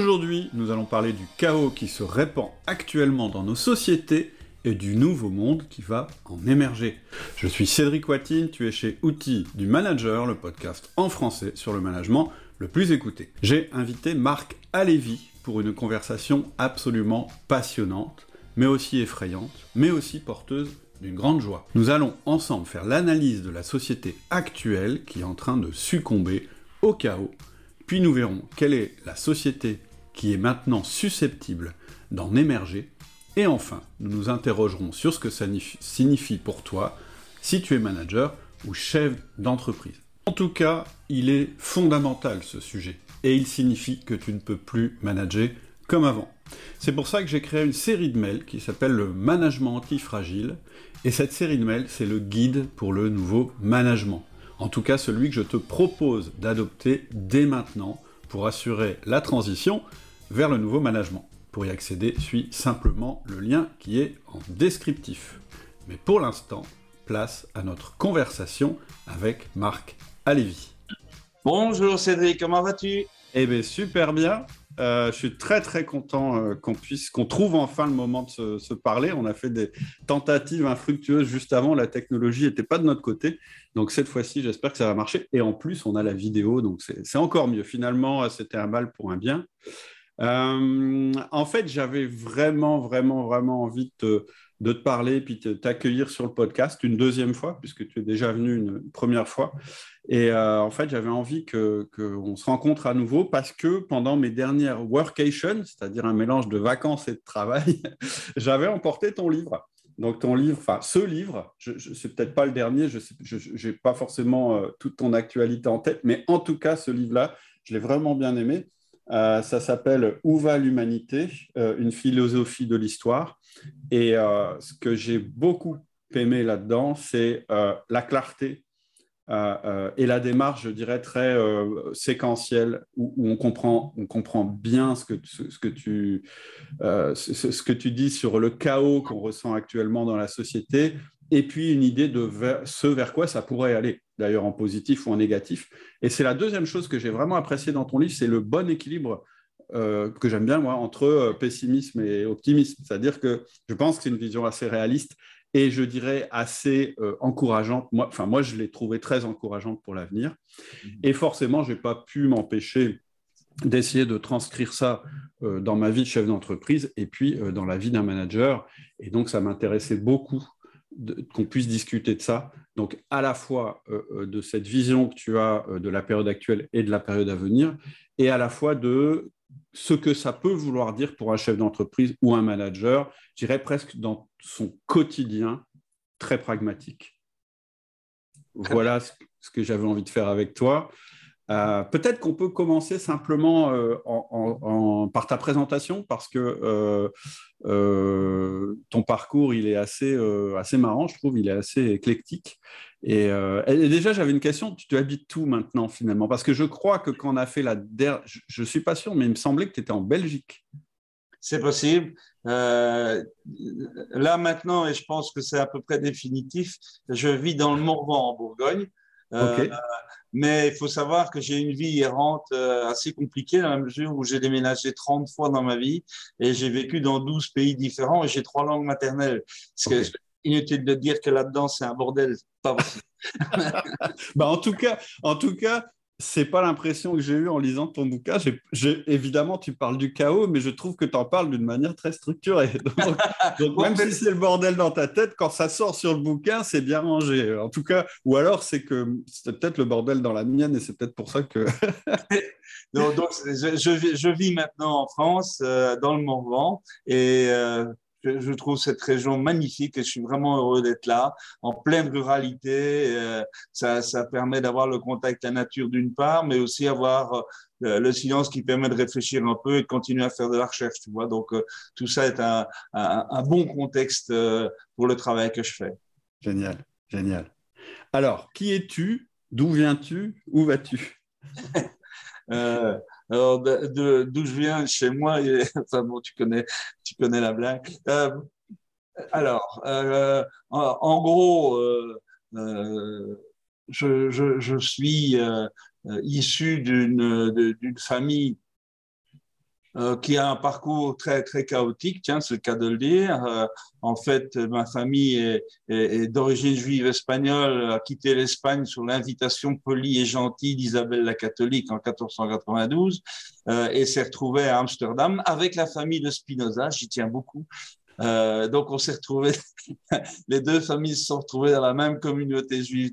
Aujourd'hui, nous allons parler du chaos qui se répand actuellement dans nos sociétés et du nouveau monde qui va en émerger. Je suis Cédric Watine, tu es chez Outils du Manager, le podcast en français sur le management le plus écouté. J'ai invité Marc Alévi pour une conversation absolument passionnante, mais aussi effrayante, mais aussi porteuse d'une grande joie. Nous allons ensemble faire l'analyse de la société actuelle qui est en train de succomber au chaos, puis nous verrons quelle est la société qui est maintenant susceptible d'en émerger, et enfin, nous nous interrogerons sur ce que ça signifie pour toi si tu es manager ou chef d'entreprise. En tout cas, il est fondamental ce sujet, et il signifie que tu ne peux plus manager comme avant. C'est pour ça que j'ai créé une série de mails qui s'appelle le management antifragile, et cette série de mails, c'est le guide pour le nouveau management. En tout cas, celui que je te propose d'adopter dès maintenant pour assurer la transition vers le nouveau management. Pour y accéder, suis simplement le lien qui est en descriptif. Mais pour l'instant, place à notre conversation avec Marc Alévi. Bonjour Cédric, comment vas-tu? Eh bien super bien. Euh, je suis très très content euh, qu'on puisse, qu'on trouve enfin le moment de se, parler. On a fait des tentatives infructueuses juste avant. La technologie n'était pas de notre côté. Donc cette fois-ci, j'espère que ça va marcher. Et en plus, on a la vidéo, donc c'est encore mieux. Finalement, c'était un mal pour un bien. Euh, en fait, j'avais vraiment, vraiment, vraiment envie de te, parler puis de t'accueillir sur le podcast une deuxième fois, puisque tu es déjà venu une première fois. Et euh, en fait, j'avais envie qu'on se rencontre à nouveau parce que pendant mes dernières workations, c'est-à-dire un mélange de vacances et de travail, j'avais emporté ton livre. Donc ton livre, enfin ce livre, je, je c'est peut-être pas le dernier, je n'ai pas forcément euh, toute ton actualité en tête, mais en tout cas ce livre-là, je l'ai vraiment bien aimé. Euh, ça s'appelle Où va l'humanité? Une philosophie de l'histoire. Et ce que j'ai beaucoup aimé là-dedans, c'est la clarté euh, euh, et la démarche, je dirais, très euh, séquentielle, où, on, comprend, on comprend bien ce que, ce, que tu, ce, que tu dis sur le chaos qu'on ressent actuellement dans la société, et puis une idée de ce vers quoi ça pourrait aller, d'ailleurs en positif ou en négatif. Et c'est la deuxième chose que j'ai vraiment appréciée dans ton livre, c'est le bon équilibre que j'aime bien, moi, entre pessimisme et optimisme. C'est-à-dire que je pense que c'est une vision assez réaliste et je dirais assez euh, encourageante. Moi, enfin, moi, je l'ai trouvé très encourageante pour l'avenir. Mhm. Et forcément, je n'ai pas pu m'empêcher d'essayer de transcrire ça euh, dans ma vie de chef d'entreprise et puis euh, dans la vie d'un manager. Et donc, ça m'intéressait beaucoup qu'on puisse discuter de ça. Donc, à la fois de cette vision que tu as de la période actuelle et de la période à venir, et à la fois de ce que ça peut vouloir dire pour un chef d'entreprise ou un manager, je dirais presque dans son quotidien très pragmatique. Voilà ce que j'avais envie de faire avec toi. Euh, peut-être qu'on peut commencer simplement euh, par ta présentation parce que euh, ton parcours il est assez, assez marrant, je trouve, il est assez éclectique. Et, déjà, j'avais une question, tu habites où maintenant finalement? Parce que je crois que quand on a fait la dernière, je ne suis pas sûr, mais il me semblait que tu étais en Belgique. C'est possible. là maintenant, et je pense que c'est à peu près définitif, je vis dans le Morvan en Bourgogne. Euh, mais il faut savoir que j'ai une vie errante euh, assez compliquée dans la mesure où j'ai déménagé 30 fois dans ma vie et j'ai vécu dans 12 pays différents et j'ai trois langues maternelles. C'est inutile de dire que là-dedans, c'est un bordel. Pas bah en tout cas, en tout cas, c'est pas l'impression que j'ai eue en lisant ton bouquin. évidemment, tu parles du chaos, mais je trouve que tu en parles d'une manière très structurée. Donc, même si c'est le bordel dans ta tête, quand ça sort sur le bouquin, c'est bien rangé. En tout cas, ou alors c'est que c'est peut-être le bordel dans la mienne et c'est peut-être pour ça que. donc, je, vis maintenant en France, euh, dans le Morvan, et euh, je, trouve cette région magnifique et je suis vraiment heureux d'être là, en pleine ruralité. Euh, ça, ça, permet d'avoir le contact avec la nature d'une part, mais aussi avoir euh, le silence qui permet de réfléchir un peu et de continuer à faire de la recherche, tu vois. Donc, euh, tout ça est un, un, un bon contexte pour le travail que je fais. Génial, génial. Alors, qui es-tu? D'où viens-tu? Où vas-tu? Alors, d'où je viens, chez moi, et, bon, tu connais, tu connais la blague. Euh, alors, euh, en, gros, euh, je, je, je, suis issu d'une famille euh, qui a un parcours très très chaotique, tiens, c'est le cas de le dire. Euh, en fait, ma famille est, est, d'origine juive espagnole, a quitté l'Espagne sur l'invitation polie et gentille d'Isabelle la catholique en 1492 euh, et s'est retrouvée à Amsterdam avec la famille de Spinoza, j'y tiens beaucoup, euh, donc, on s'est retrouvés, les deux familles se sont retrouvées dans la même communauté juive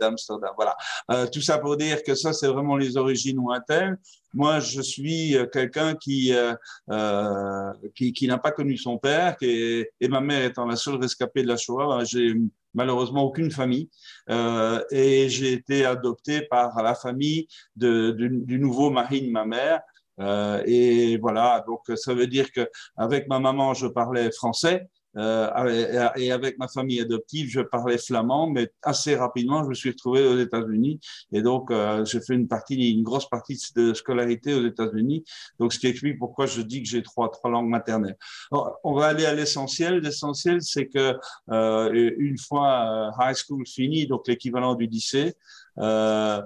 d'Amsterdam. Voilà. Euh, tout ça pour dire que ça, c'est vraiment les origines lointaines. Moi, je suis euh, quelqu'un qui, euh, qui, qui n'a pas connu son père, qui et ma mère étant la seule rescapée de la Shoah, j'ai malheureusement aucune famille euh, et j'ai été adopté par la famille de, du, du nouveau mari de ma mère euh, et voilà, donc ça veut dire que avec ma maman, je parlais français. Euh, et avec ma famille adoptive, je parlais flamand, mais assez rapidement, je me suis retrouvé aux États-Unis. Et donc, euh, j'ai fait une partie, une grosse partie de scolarité aux États-Unis. Donc, ce qui explique pourquoi je dis que j'ai trois, trois langues maternelles. on va aller à l'essentiel. L'essentiel, c'est que euh, une fois euh, high school fini, donc l'équivalent du lycée, euh,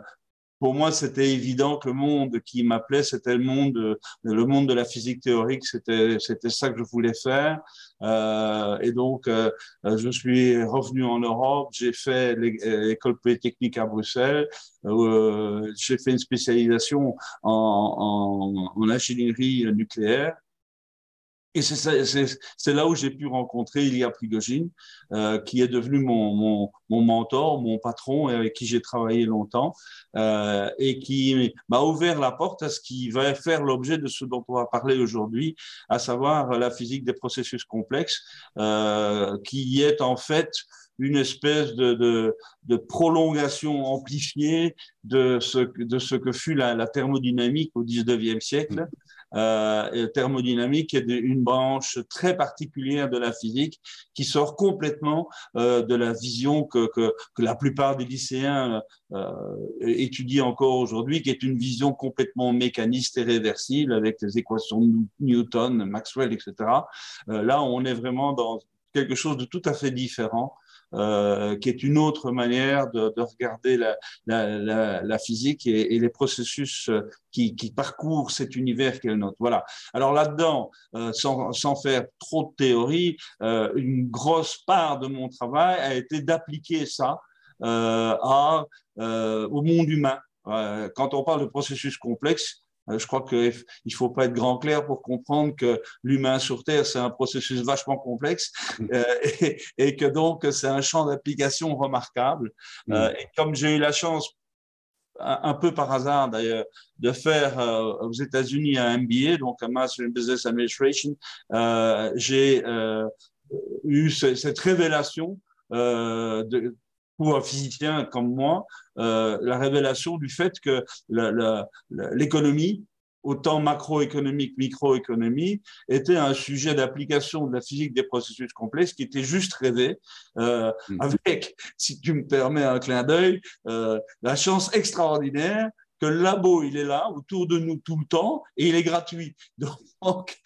pour moi, c'était évident que le monde qui m'appelait, c'était le monde, le monde de la physique théorique. C'était, c'était ça que je voulais faire. Euh, et donc, euh, je suis revenu en Europe. J'ai fait l'école polytechnique à Bruxelles. Euh, j'ai fait une spécialisation en, en, en ingénierie nucléaire. Et c'est là où j'ai pu rencontrer Ilya Prigogine, euh, qui est devenu mon, mon, mon, mentor, mon patron, et avec qui j'ai travaillé longtemps, euh, et qui m'a ouvert la porte à ce qui va faire l'objet de ce dont on va parler aujourd'hui, à savoir la physique des processus complexes, euh, qui est en fait une espèce de, de, de, prolongation amplifiée de ce, de ce que fut la, la thermodynamique au 19e siècle. Euh, thermodynamique est une branche très particulière de la physique qui sort complètement euh, de la vision que, que, que, la plupart des lycéens euh, étudient encore aujourd'hui, qui est une vision complètement mécaniste et réversible avec les équations de Newton, Maxwell, etc. Euh, là, on est vraiment dans quelque chose de tout à fait différent euh, qui est une autre manière de, de regarder la, la, la, la physique et, et, les processus euh, qui, qui parcourent cet univers qu'elle note. Voilà. Alors là-dedans, euh, sans, sans, faire trop de théorie, euh, une grosse part de mon travail a été d'appliquer ça euh, à, au monde humain. quand on parle de processus complexes, je crois qu'il ne faut pas être grand clair pour comprendre que l'humain sur Terre, c'est un processus vachement complexe mm. euh, et, et, que donc c'est un champ d'application remarquable. Mm. Euh, et comme j'ai eu la chance, un, peu par hasard d'ailleurs, de faire euh, aux États-Unis un MBA, donc un Master in Business Administration, euh, j'ai euh, eu cette révélation de, pour un physicien comme moi, euh, la révélation du fait que l'économie, autant macroéconomique, microéconomie, était un sujet d'application de la physique des processus complexes qui était juste rêvé, euh, mmh. avec, si tu me permets un clin d'œil, euh, la chance extraordinaire que le labo, il est là, autour de nous tout le temps, et il est gratuit. Donc,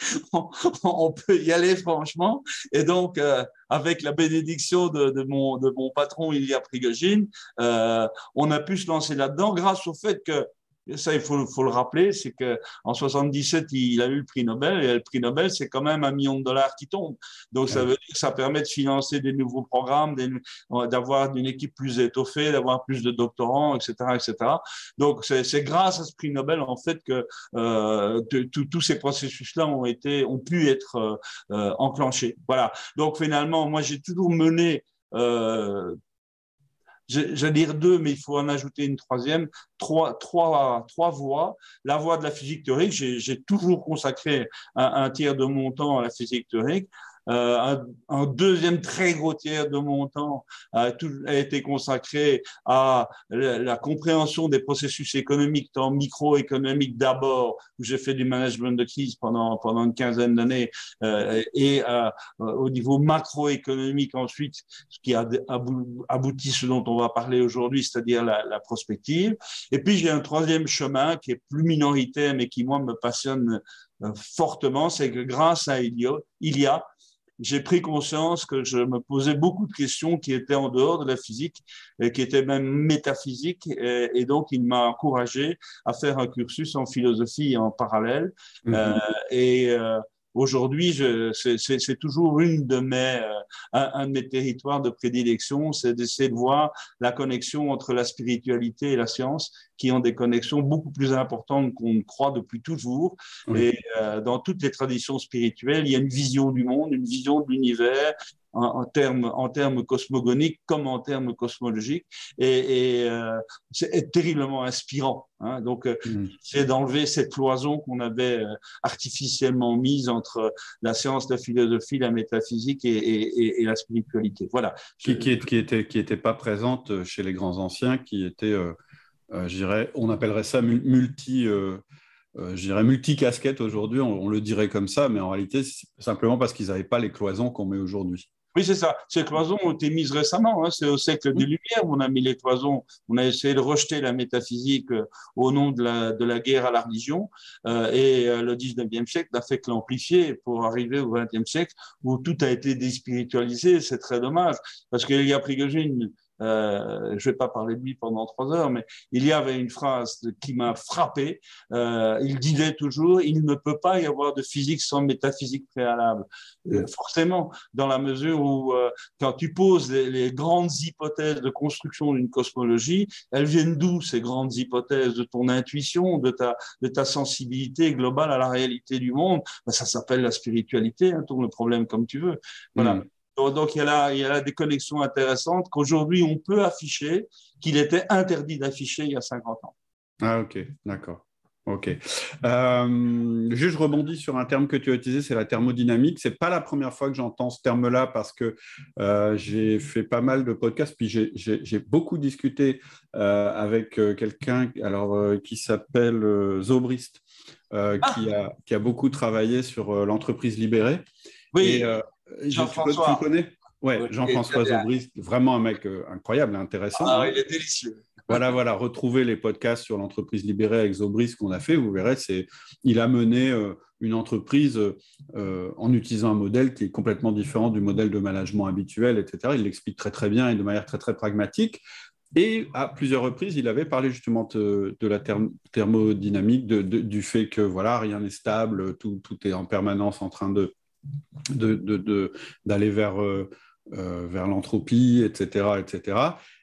on, peut y aller franchement. Et donc, euh, avec la bénédiction de, de, mon, de mon patron, Ilya Prigogine, euh, on a pu se lancer là-dedans grâce au fait que ça, il faut, faut le rappeler, c'est que en 77, il a eu le prix Nobel, et le prix Nobel, c'est quand même un million de dollars qui tombe. Donc, ça veut dire que ça permet de financer des nouveaux programmes, d'avoir une équipe plus étoffée, d'avoir plus de doctorants, etc., etc. Donc, c'est grâce à ce prix Nobel, en fait, que euh, tous ces processus-là ont été, ont pu être euh, euh, enclenchés. Voilà. Donc, finalement, moi, j'ai toujours mené euh, j'allais dire deux, mais il faut en ajouter une troisième, trois, trois, trois voies. La voie de la physique théorique, j'ai toujours consacré un, un, tiers de mon temps à la physique théorique. Euh, un, un, deuxième très gros tiers de mon temps a, tout, a été consacré à la, la, compréhension des processus économiques, tant microéconomiques d'abord, où j'ai fait du management de crise pendant, pendant une quinzaine d'années, euh, et euh, au niveau macroéconomique ensuite, ce qui a abouti ce dont on va parler aujourd'hui, c'est-à-dire la, la, prospective. Et puis j'ai un troisième chemin qui est plus minoritaire, mais qui moi me passionne euh, fortement, c'est que grâce à il y a j'ai pris conscience que je me posais beaucoup de questions qui étaient en dehors de la physique et qui étaient même métaphysiques. Et, donc, il m'a encouragé à faire un cursus en philosophie en parallèle. Mm-hmm. Euh, et euh, Aujourd'hui, c'est toujours une de mes, euh, un, de mes territoires de prédilection, c'est d'essayer de voir la connexion entre la spiritualité et la science, qui ont des connexions beaucoup plus importantes qu'on ne croit depuis toujours. Et euh, dans toutes les traditions spirituelles, il y a une vision du monde, une vision de l'univers, en, termes, en termes cosmogoniques comme en termes cosmologiques, et, et euh, c'est terriblement inspirant. Hein. Donc, euh, mm. c'est d'enlever cette cloison qu'on avait euh, artificiellement mise entre la science, la philosophie, la métaphysique et, et, la spiritualité. Voilà. Qui, qui, qui, était, qui était pas présente chez les grands anciens, qui était, euh, je dirais, on appellerait ça multi. je dirais multi-casquette aujourd'hui, on, on, le dirait comme ça, mais en réalité, c'est simplement parce qu'ils n'avaient pas les cloisons qu'on met aujourd'hui. Oui, c'est ça. Ces cloisons ont été mises récemment. Hein. C'est au siècle des Lumières où on a mis les cloisons. On a essayé de rejeter la métaphysique euh, au nom de la, de la guerre à la religion. Euh, et euh, le 19e siècle n'a fait que l'amplifier pour arriver au 20e siècle où tout a été déspiritualisé. C'est très dommage parce qu'il y a Prigogine euh, je ne vais pas parler de lui pendant trois heures, mais il y avait une phrase qui m'a frappé. Euh, il disait toujours il ne peut pas y avoir de physique sans métaphysique préalable. Euh, forcément, dans la mesure où, euh, quand tu poses les, grandes hypothèses de construction d'une cosmologie, elles viennent d'où ces grandes hypothèses De ton intuition, de ta, de ta sensibilité globale à la réalité du monde? Ben, Ça s'appelle la spiritualité, hein, tourne le problème comme tu veux. Voilà. Mm. Donc, il y, a là, il y a là des connexions intéressantes qu'aujourd'hui, on peut afficher, qu'il était interdit d'afficher il y a 50 ans. Ah, ok, d'accord. Ok. Euh, juste, je rebondis sur un terme que tu as utilisé, c'est la thermodynamique. C'est pas la première fois que j'entends ce terme-là parce que euh, j'ai fait pas mal de podcasts, puis j'ai beaucoup discuté euh, avec euh, quelqu'un alors qui s'appelle Zobrist, ah. qui, a, qui a beaucoup travaillé sur l'entreprise libérée. Oui. Et, Jean-François. Tu connais? Ouais, Jean-François vraiment un mec euh, incroyable, intéressant. Ah, il est délicieux. Voilà, voilà, retrouvez les podcasts sur l'entreprise libérée avec Zobrist qu'on a fait, vous verrez, c'est, il a mené euh, une entreprise euh, en utilisant un modèle qui est complètement différent du modèle de management habituel, etc. Il l'explique très très bien et de manière très très pragmatique. Et à plusieurs reprises, il avait parlé justement de, la thermodynamique, de, du fait que voilà, rien n'est stable, tout, tout est en permanence en train de, d'aller vers, euh, euh, vers l'entropie, etc. etc.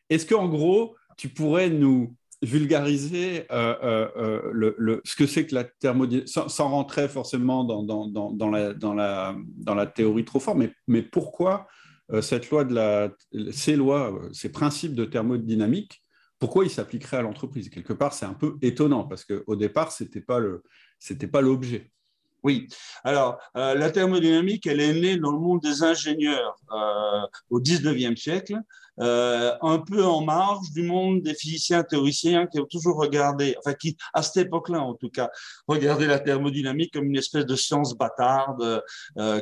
Est-ce qu'en gros, tu pourrais nous vulgariser euh, le, ce que c'est que la thermodynamique, sans, rentrer forcément dans, dans, dans, la, dans, la, dans la théorie trop fort, mais, mais pourquoi cette loi de la, ces lois, ces principes de thermodynamique, pourquoi ils s'appliqueraient à l'entreprise? Quelque part, c'est un peu étonnant parce qu'au départ, ce n'était pas l'objet. Oui. Alors, euh, la thermodynamique, elle est née dans le monde des ingénieurs euh, au 19e siècle, euh, un peu en marge du monde des physiciens théoriciens qui ont toujours regardé, enfin qui, à cette époque-là en tout cas, regardaient la thermodynamique comme une espèce de science bâtarde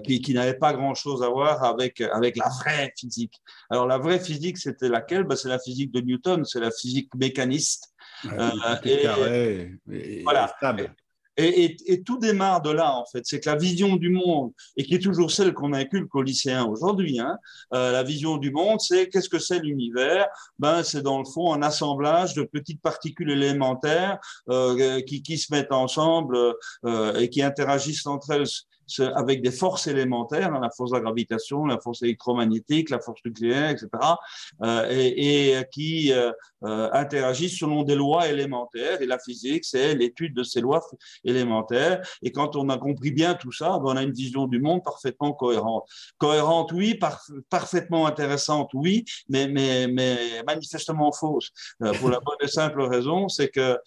qui, qui n'avait pas grand-chose à voir avec, avec la vraie physique. Alors, la vraie physique, c'était laquelle? Ben, C'est la physique de Newton, c'est la physique mécaniste. Euh, et, carré, et, voilà. Stable. Et, tout démarre de là, en fait. C'est que la vision du monde, et qui est toujours celle qu'on inculque aux lycéens aujourd'hui, hein, euh, la vision du monde, c'est qu'est-ce que c'est l'univers? Ben, C'est dans le fond un assemblage de petites particules élémentaires euh, qui, qui, se mettent ensemble euh, et qui interagissent entre elles avec des forces élémentaires, hein, la force de la gravitation, la force électromagnétique, la force nucléaire, etc., euh, et, qui euh, euh, interagissent selon des lois élémentaires. Et la physique, c'est l'étude de ces lois élémentaires. Et quand on a compris bien tout ça, ben, on a une vision du monde parfaitement cohérente. Cohérente, oui, parfaitement intéressante, oui, mais, manifestement fausse. Pour la bonne et simple raison, c'est que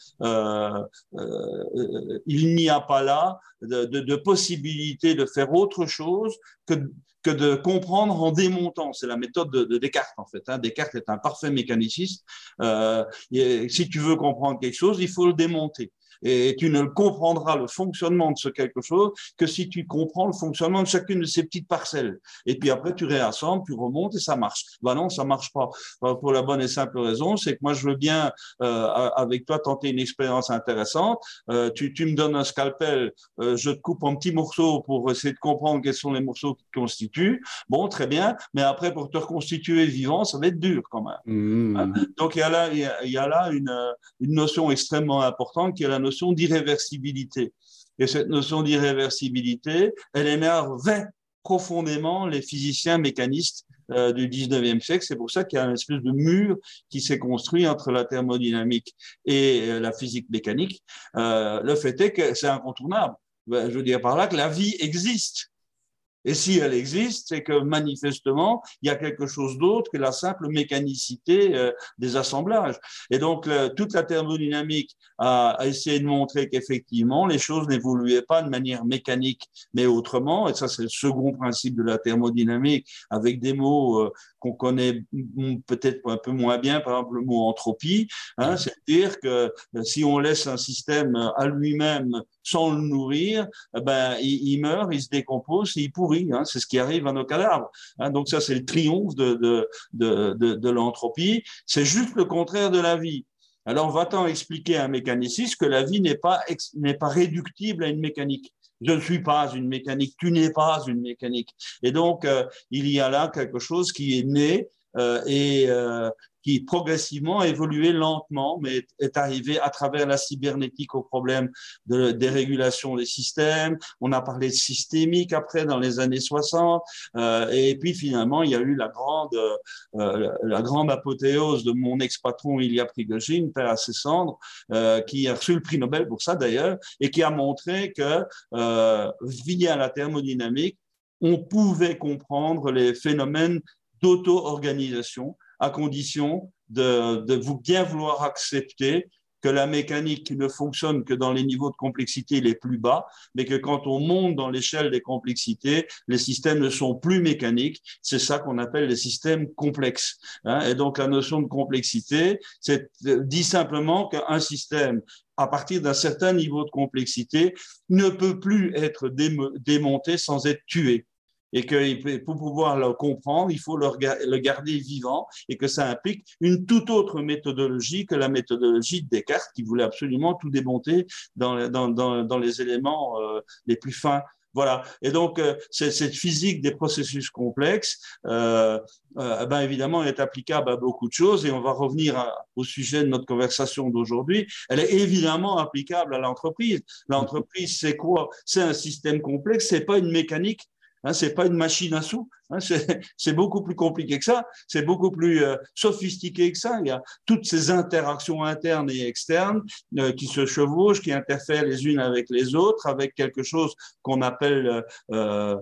il n'y a pas là de, de, de possibilité de faire autre chose que, que de comprendre en démontant. C'est la méthode de, Descartes, en fait. Hein. Descartes est un parfait mécaniciste. Euh, si tu veux comprendre quelque chose, il faut le démonter. Et tu ne comprendras le fonctionnement de ce quelque chose que si tu comprends le fonctionnement de chacune de ces petites parcelles. Et puis après, tu réassembles, tu remontes et ça marche. Ben non, ça marche pas. Pour la bonne et simple raison, c'est que moi, je veux bien, euh, avec toi, tenter une expérience intéressante. Euh, tu, tu, me donnes un scalpel, euh, je te coupe en petits morceaux pour essayer de comprendre quels sont les morceaux qui te constituent. Bon, très bien. Mais après, pour te reconstituer vivant, ça va être dur quand même. Mmh. Hein? Donc, il y a là, il y a là une, une notion extrêmement importante qui est la notion d'irréversibilité. Et cette notion d'irréversibilité, elle énerve profondément les physiciens mécanistes euh, du 19e siècle. C'est pour ça qu'il y a une espèce de mur qui s'est construit entre la thermodynamique et euh, la physique mécanique. Euh, le fait est que c'est incontournable. Ben, je veux dire par là que la vie existe. Et si elle existe, c'est que manifestement, il y a quelque chose d'autre que la simple mécanicité euh, des assemblages. Et donc, toute la thermodynamique a, essayé de montrer qu'effectivement, les choses n'évoluaient pas de manière mécanique, mais autrement. Et ça, c'est le second principe de la thermodynamique, avec des mots euh, qu'on connaît peut-être un peu moins bien, par exemple le mot entropie, hein, c'est-à-dire que euh, si on laisse un système à lui-même sans le nourrir, eh ben, il, meurt, il se décompose, il pourrit. Hein, c'est ce qui arrive à nos cadavres. Hein, donc ça, c'est le triomphe de, de, de, de, de l'entropie. C'est juste le contraire de la vie. Alors, va-t-on expliquer à un mécaniciste que la vie n'est pas, n'est pas réductible à une mécanique? Je ne suis pas une mécanique, tu n'es pas une mécanique. Et donc, euh, il y a là quelque chose qui est né et euh, qui progressivement a évolué lentement, mais est arrivé à travers la cybernétique au problème de dérégulation des systèmes. On a parlé de systémique après dans les années 60, euh, et puis finalement il y a eu la grande, euh, la grande apothéose de mon ex-patron Ilya Prigogine, père à ses cendres, euh, qui a reçu le prix Nobel pour ça d'ailleurs, et qui a montré que euh, via la thermodynamique, on pouvait comprendre les phénomènes d'auto-organisation à condition de, vous bien vouloir accepter que la mécanique ne fonctionne que dans les niveaux de complexité les plus bas, mais que quand on monte dans l'échelle des complexités, les systèmes ne sont plus mécaniques. C'est ça qu'on appelle les systèmes complexes. Hein. Et donc la notion de complexité, c'est dit simplement qu'un système à partir d'un certain niveau de complexité, ne peut plus être démonté sans être tué et que pour pouvoir le comprendre, il faut le, garder vivant et que ça implique une toute autre méthodologie que la méthodologie de Descartes qui voulait absolument tout démonter dans, dans, dans, les éléments euh, les plus fins. Voilà. Et donc, euh, cette physique des processus complexes, euh, euh, ben évidemment, est applicable à beaucoup de choses. Et on va revenir au sujet de notre conversation d'aujourd'hui. Elle est évidemment applicable à l'entreprise. L'entreprise, c'est quoi? C'est un système complexe. C'est pas une mécanique Hein, c'est pas une machine à sous. Hein, c'est beaucoup plus compliqué que ça. C'est beaucoup plus euh, sophistiqué que ça. Il y a toutes ces interactions internes et externes euh, qui se chevauchent, qui interfèrent les unes avec les autres, avec quelque chose qu'on appelle euh,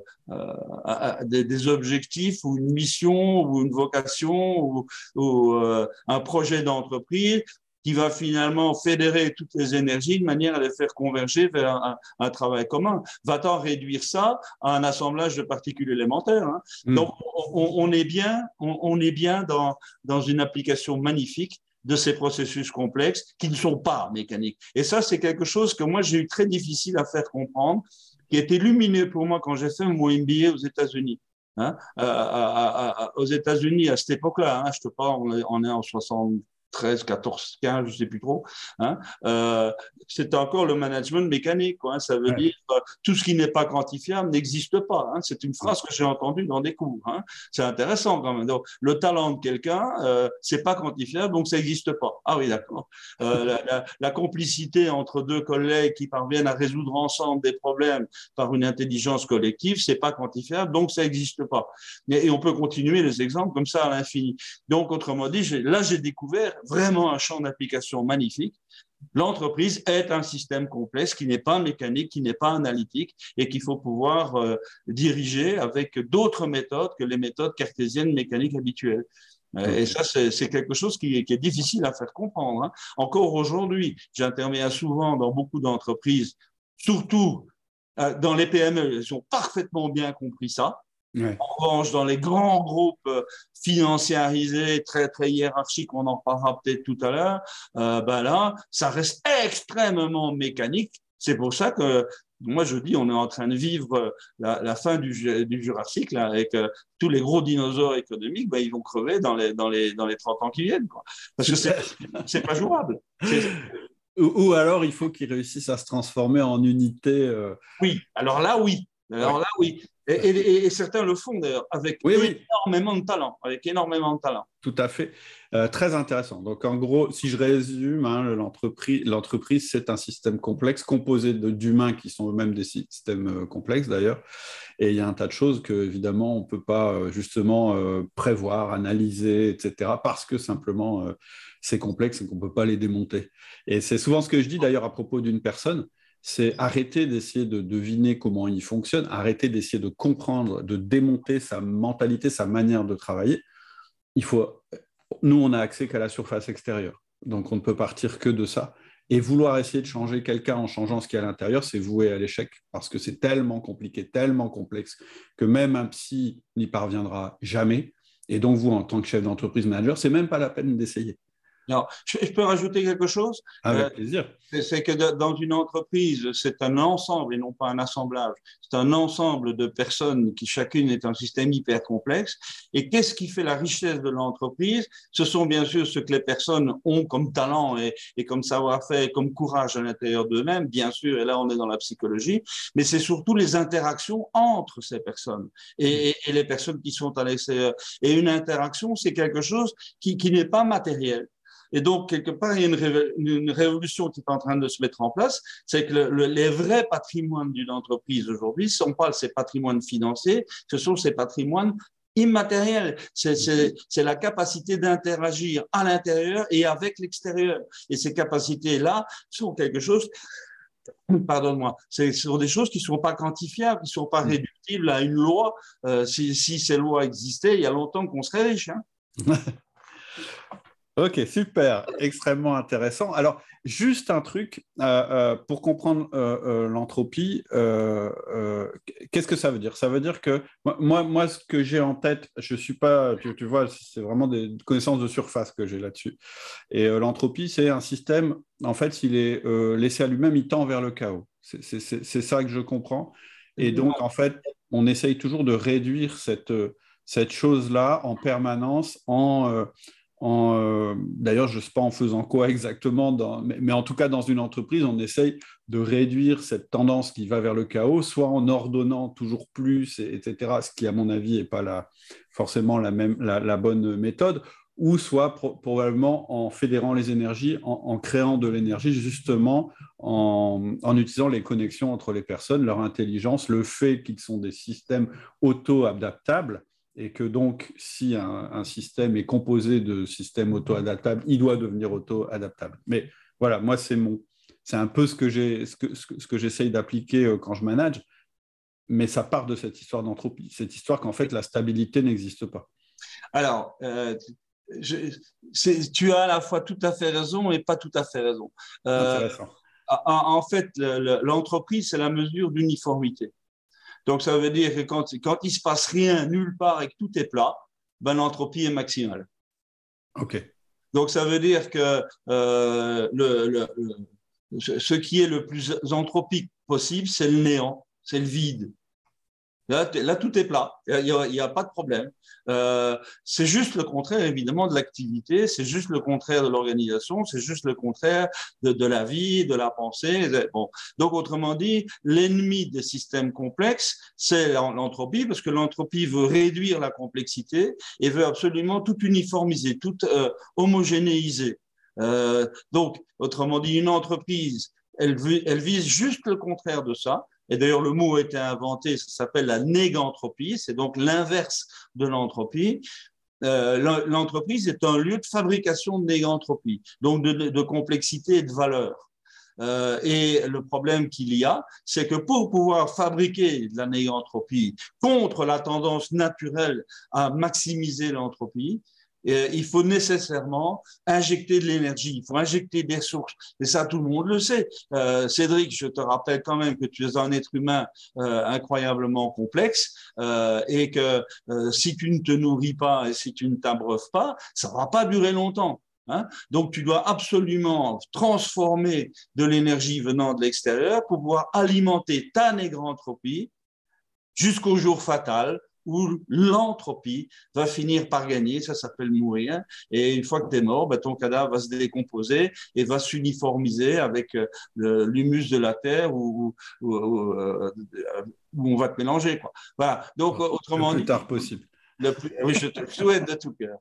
des, objectifs ou une mission ou une vocation ou un projet d'entreprise qui va finalement fédérer toutes les énergies de manière à les faire converger vers un, travail commun. Va-t-on réduire ça à un assemblage de particules élémentaires hein? Hmm. Donc, on, est bien, on, est bien dans, dans une application magnifique de ces processus complexes qui ne sont pas mécaniques. Et ça, c'est quelque chose que moi, j'ai eu très difficile à faire comprendre, qui est lumineux pour moi quand j'ai fait mon MBA aux États-Unis. Hein, aux États-Unis à cette époque-là, hein, je te parle, on est, on est en 60, 13, 14, 15, je sais plus trop. Hein, euh, c'est encore le management mécanique. Quoi, hein, ça veut dire euh, tout ce qui n'est pas quantifiable n'existe pas. Hein, c'est une phrase que j'ai entendue dans des cours. Hein. C'est intéressant quand même. Donc, le talent de quelqu'un, euh, c'est pas quantifiable, donc ça n'existe pas. Ah oui, d'accord. Euh, la, la, la, complicité entre deux collègues qui parviennent à résoudre ensemble des problèmes par une intelligence collective, c'est pas quantifiable, donc ça n'existe pas. Et, et on peut continuer les exemples comme ça à l'infini. Donc, autrement dit, là, j'ai découvert vraiment un champ d'application magnifique. L'entreprise est un système complexe qui n'est pas mécanique, qui n'est pas analytique et qu'il faut pouvoir euh, diriger avec d'autres méthodes que les méthodes cartésiennes mécaniques habituelles. Euh, et ça, c'est quelque chose qui est, qui est, difficile à faire comprendre. Hein. Encore aujourd'hui, j'interviens souvent dans beaucoup d'entreprises, surtout euh, dans les PME, elles ont parfaitement bien compris ça. En revanche, dans les grands groupes financiarisés, très, très hiérarchiques, on en parlera peut-être tout à l'heure, ben là, ça reste extrêmement mécanique. C'est pour ça que moi, je dis, on est en train de vivre la, fin du, Jurassique, là, avec euh, tous les gros dinosaures économiques, ben, ils vont crever dans les, dans, les, dans les 30 ans qui viennent. Quoi. Parce que c'est pas jouable. Ou, alors, il faut qu'ils réussissent à se transformer en unité. Euh, oui, alors là, oui. Alors là, oui. Et, certains le font d'ailleurs avec énormément de talent, avec énormément de talent. Tout à fait, euh, très intéressant. Donc en gros, si je résume, hein, l'entreprise, l'entreprise c'est un système complexe composé d'humains qui sont eux-mêmes des systèmes euh, complexes d'ailleurs. Et il y a un tas de choses que évidemment on peut pas euh, justement prévoir, analyser, etc. Parce que simplement c'est complexe et qu'on peut pas les démonter. Et c'est souvent ce que je dis d'ailleurs à propos d'une personne c'est arrêter d'essayer de deviner comment il fonctionne, arrêter d'essayer de comprendre, de démonter sa mentalité, sa manière de travailler. Il faut, nous, on n'a accès qu'à la surface extérieure, donc on ne peut partir que de ça. Et vouloir essayer de changer quelqu'un en changeant ce qui est à l'intérieur, c'est voué à l'échec parce que c'est tellement compliqué, tellement complexe que même un psy n'y parviendra jamais. Et donc vous, en tant que chef d'entreprise manager, c'est même pas la peine d'essayer. Non, je, peux rajouter quelque chose? Avec euh, plaisir. C'est que dans une entreprise, c'est un ensemble et non pas un assemblage. C'est un ensemble de personnes qui chacune est un système hyper complexe. Et qu'est-ce qui fait la richesse de l'entreprise? Ce sont bien sûr ce que les personnes ont comme talent et, et comme savoir-faire, comme courage à l'intérieur d'eux-mêmes, bien sûr. Et là, on est dans la psychologie. Mais c'est surtout les interactions entre ces personnes et, et les personnes qui sont à l'extérieur. Et une interaction, c'est quelque chose qui, qui n'est pas matériel. Et donc, quelque part, il y a une, révolution qui est en train de se mettre en place, c'est que les vrais patrimoines d'une entreprise aujourd'hui ne sont pas ces patrimoines financiers, ce sont ces patrimoines immatériels. C'est la capacité d'interagir à l'intérieur et avec l'extérieur. Et ces capacités-là sont quelque chose pardonne-moi, ce sont des choses qui ne sont pas quantifiables, qui ne sont pas réductibles à une loi. Euh, si, ces lois existaient, il y a longtemps qu'on serait riche. Hein. Ok, super, extrêmement intéressant. Alors, juste un truc euh, euh, pour comprendre euh, l'entropie, qu'est-ce que ça veut dire? Ça veut dire que moi, moi, ce que j'ai en tête, je suis pas, tu, vois, c'est vraiment des connaissances de surface que j'ai là-dessus. Et l'entropie, c'est un système, en fait, s'il est laissé à lui-même, il tend vers le chaos. C'est ça que je comprends. Et donc, en fait, on essaye toujours de réduire cette, cette chose-là en permanence en euh, d'ailleurs, je ne sais pas en faisant quoi exactement, mais, en tout cas, dans une entreprise, on essaye de réduire cette tendance qui va vers le chaos, soit en ordonnant toujours plus, etc., ce qui, à mon avis, n'est pas forcément la, même, bonne méthode, ou soit probablement en fédérant les énergies, en, créant de l'énergie, justement en, en, utilisant les connexions entre les personnes, leur intelligence, le fait qu'ils sont des systèmes auto-adaptables et que donc, si un, système est composé de systèmes auto-adaptables, il doit devenir auto-adaptable. Mais voilà, moi, c'est mon, c'est un peu ce que j'ai, ce que, ce que j'essaye d'appliquer euh, quand je manage, mais ça part de cette histoire d'entropie, cette histoire qu'en fait la stabilité n'existe pas. Alors, euh, tu as à la fois tout à fait raison et pas tout à fait raison. Euh, en, en, fait, l'entreprise, c'est la mesure d'uniformité. Donc, ça veut dire que quand, quand il se passe rien nulle part et que tout est plat, ben, l'entropie est maximale. OK. Donc, ça veut dire que euh, le, ce qui est le plus entropique possible, c'est le néant, c'est le vide. Là, tout est plat, il n'y a, pas de problème. Euh, c'est juste le contraire, évidemment, de l'activité, c'est juste le contraire de l'organisation, c'est juste le contraire de, la vie, de la pensée. Bon. Donc, autrement dit, l'ennemi des systèmes complexes, c'est l'entropie, parce que l'entropie veut réduire la complexité et veut absolument tout uniformiser, tout euh, homogénéiser. Euh, donc, autrement dit, une entreprise, elle, elle vise juste le contraire de ça. Et d'ailleurs, le mot a été inventé, ça s'appelle la négantropie, c'est donc l'inverse de l'entropie. Euh, l'entreprise est un lieu de fabrication de négantropie, donc de, complexité et de valeur. Euh, et le problème qu'il y a, c'est que pour pouvoir fabriquer de la négantropie contre la tendance naturelle à maximiser l'entropie, il faut nécessairement injecter de l'énergie, il faut injecter des ressources. Et ça, tout le monde le sait. Euh, Cédric, je te rappelle quand même que tu es un être humain euh, incroyablement complexe euh, et que euh, si tu ne te nourris pas et si tu ne t'abreuves pas, ça va pas durer longtemps. Hein Donc, tu dois absolument transformer de l'énergie venant de l'extérieur pour pouvoir alimenter ta négranthropie jusqu'au jour fatal où l'entropie va finir par gagner, ça s'appelle mourir, et une fois que tu es mort, ben, ton cadavre va se décomposer et va s'uniformiser avec euh, l'humus de la terre où, euh, où, on va te mélanger. Quoi. Voilà. Donc, autrement le plus tard possible. Le plus, oui, je te le souhaite de tout cœur.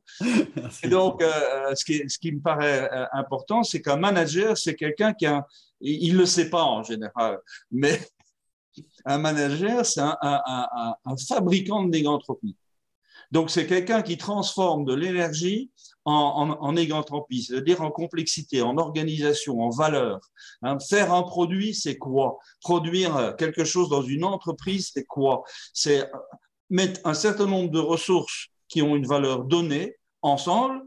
Et donc, euh, ce, qui, ce qui me paraît important, c'est qu'un manager, c'est quelqu'un qui a, il ne le sait pas en général, mais un manager, c'est un, fabricant de négantropie. Donc, c'est quelqu'un qui transforme de l'énergie en, en, c'est-à-dire en complexité, en organisation, en valeur. Hein, faire un produit, c'est quoi? Produire quelque chose dans une entreprise, c'est quoi? C'est mettre un certain nombre de ressources qui ont une valeur donnée ensemble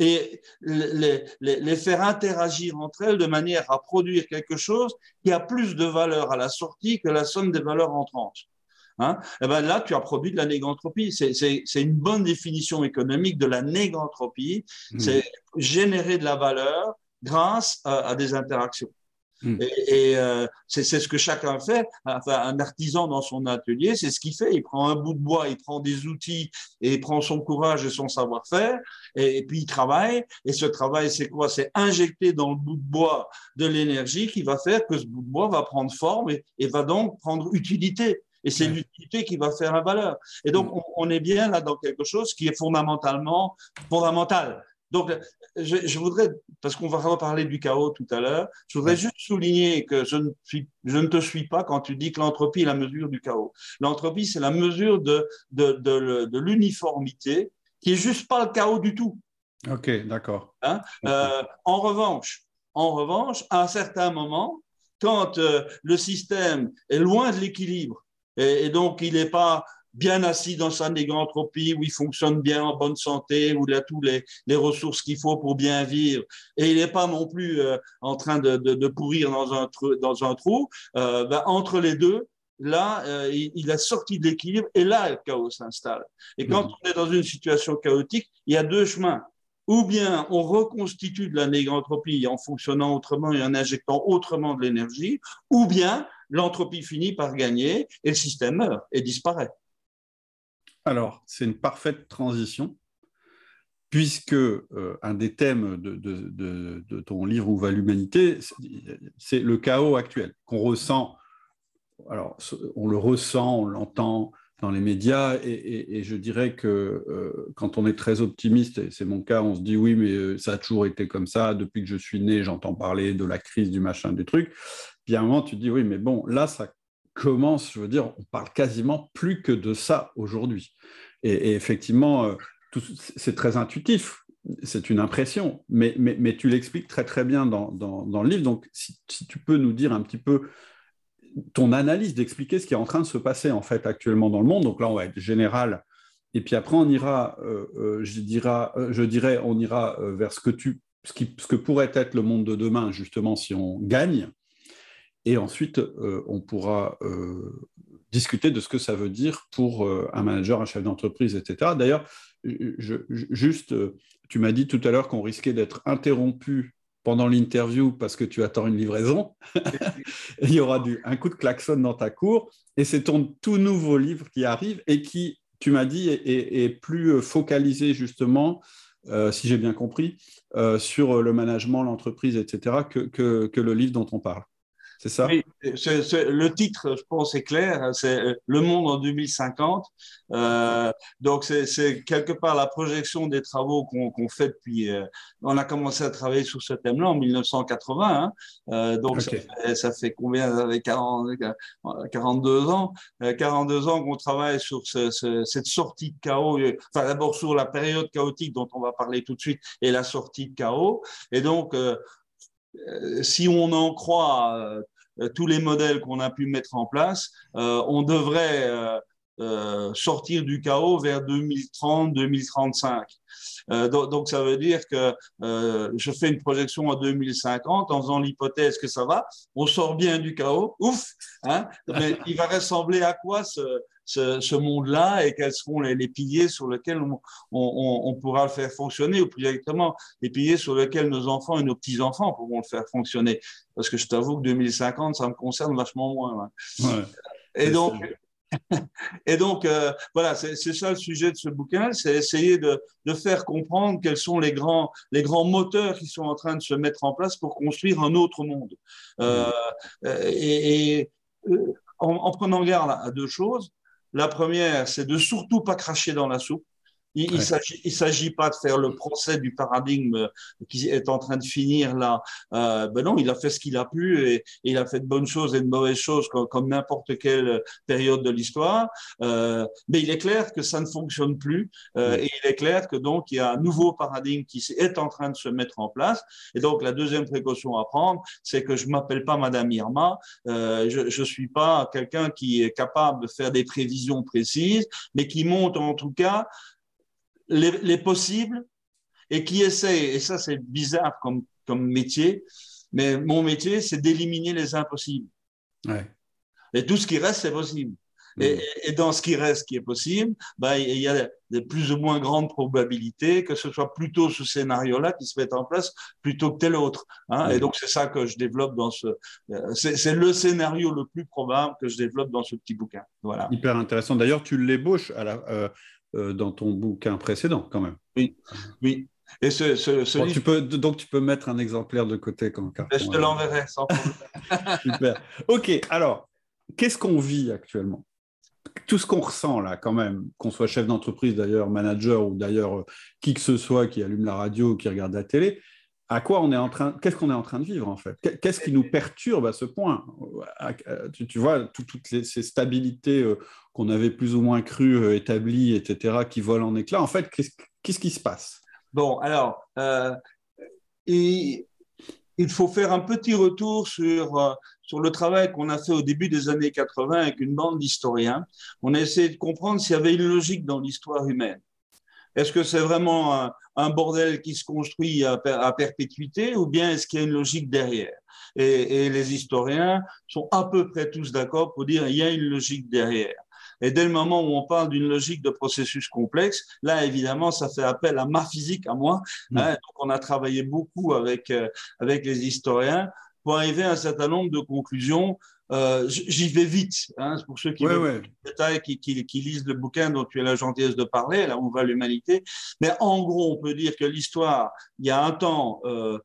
et les, les, faire interagir entre elles de manière à produire quelque chose qui a plus de valeur à la sortie que la somme des valeurs entrantes. Hein? Et eh ben là, tu as produit de la négantropie. C'est une bonne définition économique de la négantropie. Mmh. C'est générer de la valeur grâce à des interactions. Hmm. Et, euh, c'est ce que chacun fait. Enfin, un artisan dans son atelier, c'est ce qu'il fait. Il prend un bout de bois, il prend des outils et il prend son courage et son savoir-faire. Et, puis il travaille. Et ce travail, c'est quoi? C'est injecter dans le bout de bois de l'énergie qui va faire que ce bout de bois va prendre forme et, va donc prendre utilité. Et c'est l'utilité qui va faire la valeur. Et donc, on, on, est bien là dans quelque chose qui est fondamentalement fondamental. Donc, je, voudrais, parce qu'on va reparler du chaos tout à l'heure, je voudrais juste souligner que je ne, suis, je ne te suis pas quand tu dis que l'entropie est la mesure du chaos. L'entropie, c'est la mesure de, de, de, l'uniformité, qui est juste pas le chaos du tout. Ok, d'accord. Hein? Euh, en revanche, en revanche, à un certain moment, quand euh, le système est loin de l'équilibre et, et, donc il n'est pas bien assis dans sa négantropie, où il fonctionne bien en bonne santé, où il a tous les, les ressources qu'il faut pour bien vivre, et il n'est pas non plus euh, en train de, de, de, pourrir dans un, trou, dans un trou, euh, ben, entre les deux, là, euh, il, il, a sorti de l'équilibre, et là, le chaos s'installe. Et quand mmh. on est dans une situation chaotique, il y a deux chemins. Ou bien on reconstitue de la négantropie en fonctionnant autrement et en injectant autrement de l'énergie, ou bien l'entropie finit par gagner et le système meurt et disparaît. Alors, c'est une parfaite transition, puisque euh, un des thèmes de, ton livre Où va l'humanité, c'est le chaos actuel qu'on ressent. Alors, on le ressent, on l'entend dans les médias, et, je dirais que euh, quand on est très optimiste, et c'est mon cas, on se dit oui, mais euh, ça a toujours été comme ça, depuis que je suis né, j'entends parler de la crise, du machin, du truc. Puis à un moment, tu te dis oui, mais bon, là, ça commence, je veux dire, on parle quasiment plus que de ça aujourd'hui. Et, effectivement, euh, c'est très intuitif, c'est une impression, mais, mais, mais tu l'expliques très très bien dans, dans, le livre. Donc, si, tu peux nous dire un petit peu ton analyse, d'expliquer ce qui est en train de se passer en fait actuellement dans le monde. Donc là, on va être général. Et puis après, on ira, euh, euh, je, dirais, je dirais, on ira vers ce que, tu, ce, qui, ce que pourrait être le monde de demain, justement, si on gagne. Et ensuite, euh, on pourra euh, discuter de ce que ça veut dire pour euh, un manager, un chef d'entreprise, etc. D'ailleurs, juste, tu m'as dit tout à l'heure qu'on risquait d'être interrompu pendant l'interview parce que tu attends une livraison. Il y aura du, un coup de klaxon dans ta cour. Et c'est ton tout nouveau livre qui arrive et qui, tu m'as dit, est, plus focalisé justement, si j'ai bien compris, sur le management, l'entreprise, etc., que, que le livre dont on parle c'est ça? Oui, Le titre, je pense, est clair. C'est euh, Le monde en 2050. Euh, donc, c'est quelque part la projection des travaux qu'on fait depuis. Euh, on a commencé à travailler sur ce thème-là en 1980. Hein. Euh, donc, ça, fait, ça, fait, combien 40, 42 ans. 42 ans qu'on travaille sur ce, ce, cette sortie de chaos. Enfin, d'abord sur la période chaotique dont on va parler tout de suite et la sortie de chaos. Et donc, euh, si on en croit euh, tous les modèles qu'on a pu mettre en place, euh, on devrait euh, sortir du chaos vers 2030-2035. Euh, donc, ça veut dire que euh, je fais une projection en 2050 en faisant l'hypothèse que ça va, on sort bien du chaos, ouf, hein, mais il va ressembler à quoi ce, ce, ce monde-là et quels seront les, les, piliers sur lesquels on, on, on, pourra le faire fonctionner ou plus directement les piliers sur lesquels nos enfants et nos petits-enfants pourront le faire fonctionner. Parce que je t'avoue que 2050, ça me concerne vachement moins. Ouais. Ouais. Et donc, et donc, euh, voilà, c'est ça le sujet de ce bouquin, c'est essayer de, de, faire comprendre quels sont les grands, les grands moteurs qui sont en train de se mettre en place pour construire un autre monde. Euh, et, et euh, en, en, prenant garde à deux choses. La première, c'est de surtout pas cracher dans la soupe. Il ne ouais. s'agit pas de faire le procès du paradigme qui est en train de finir là. Euh, ben non, il a fait ce qu'il a pu et, et, il a fait de bonnes choses et de mauvaises choses comme, comme n'importe quelle période de l'histoire. Euh, mais il est clair que ça ne fonctionne plus euh, ouais. et il est clair que donc il y a un nouveau paradigme qui est en train de se mettre en place. Et donc la deuxième précaution à prendre, c'est que je m'appelle pas Madame Irma. Euh, je ne suis pas quelqu'un qui est capable de faire des prévisions précises, mais qui monte en tout cas les, les, possibles et qui essaie, et ça c'est bizarre comme, comme métier, mais mon métier c'est d'éliminer les impossibles. Ouais. Et tout ce qui reste, c'est possible. Mmh. Et, et, dans ce qui reste, qui est possible, bah, il y a de plus ou moins grandes probabilités que ce soit plutôt ce scénario-là qui se mette en place plutôt que tel autre. Hein. Mmh. Et donc, c'est ça que je développe dans ce. Euh, c'est le scénario le plus probable que je développe dans ce petit bouquin. Voilà. Hyper intéressant. D'ailleurs, tu l'ébauches à la. Euh, dans ton bouquin précédent, quand même. Oui, oui. Et ce, ce, ce bon, livre... tu peux, donc, tu peux mettre un exemplaire de côté quand même. Je te l'enverrai sans problème. Super. OK, alors, qu'est-ce qu'on vit actuellement? Tout ce qu'on ressent là, quand même, qu'on soit chef d'entreprise d'ailleurs, manager ou d'ailleurs qui que ce soit qui allume la radio ou qui regarde la télé, à quoi on est en train, qu'est-ce qu'on est en train de vivre en fait? Qu'est-ce qui nous perturbe à ce point? Tu, tu, vois, tout, toutes les, ces stabilités euh, qu'on avait plus ou moins crues euh, établies, etc., qui volent en éclats. En fait, qu'est-ce qu qui se passe? Bon, alors, euh, et, il faut faire un petit retour sur, sur le travail qu'on a fait au début des années 80 avec une bande d'historiens. On a essayé de comprendre s'il y avait une logique dans l'histoire humaine. Est-ce que c'est vraiment un, un, bordel qui se construit à, à perpétuité ou bien est-ce qu'il y a une logique derrière? Et, et, les historiens sont à peu près tous d'accord pour dire qu'il y a une logique derrière. Et dès le moment où on parle d'une logique de processus complexe, là, évidemment, ça fait appel à ma physique, à moi. Mmh. Hein, donc, on a travaillé beaucoup avec, euh, avec les historiens pour arriver à un certain nombre de conclusions euh, J'y vais vite, hein, pour ceux qui, ouais, ouais. détails, qui, qui, qui, lisent le bouquin dont tu as la gentillesse de parler, là où va l'humanité. Mais en gros, on peut dire que l'histoire, il y a un temps, euh,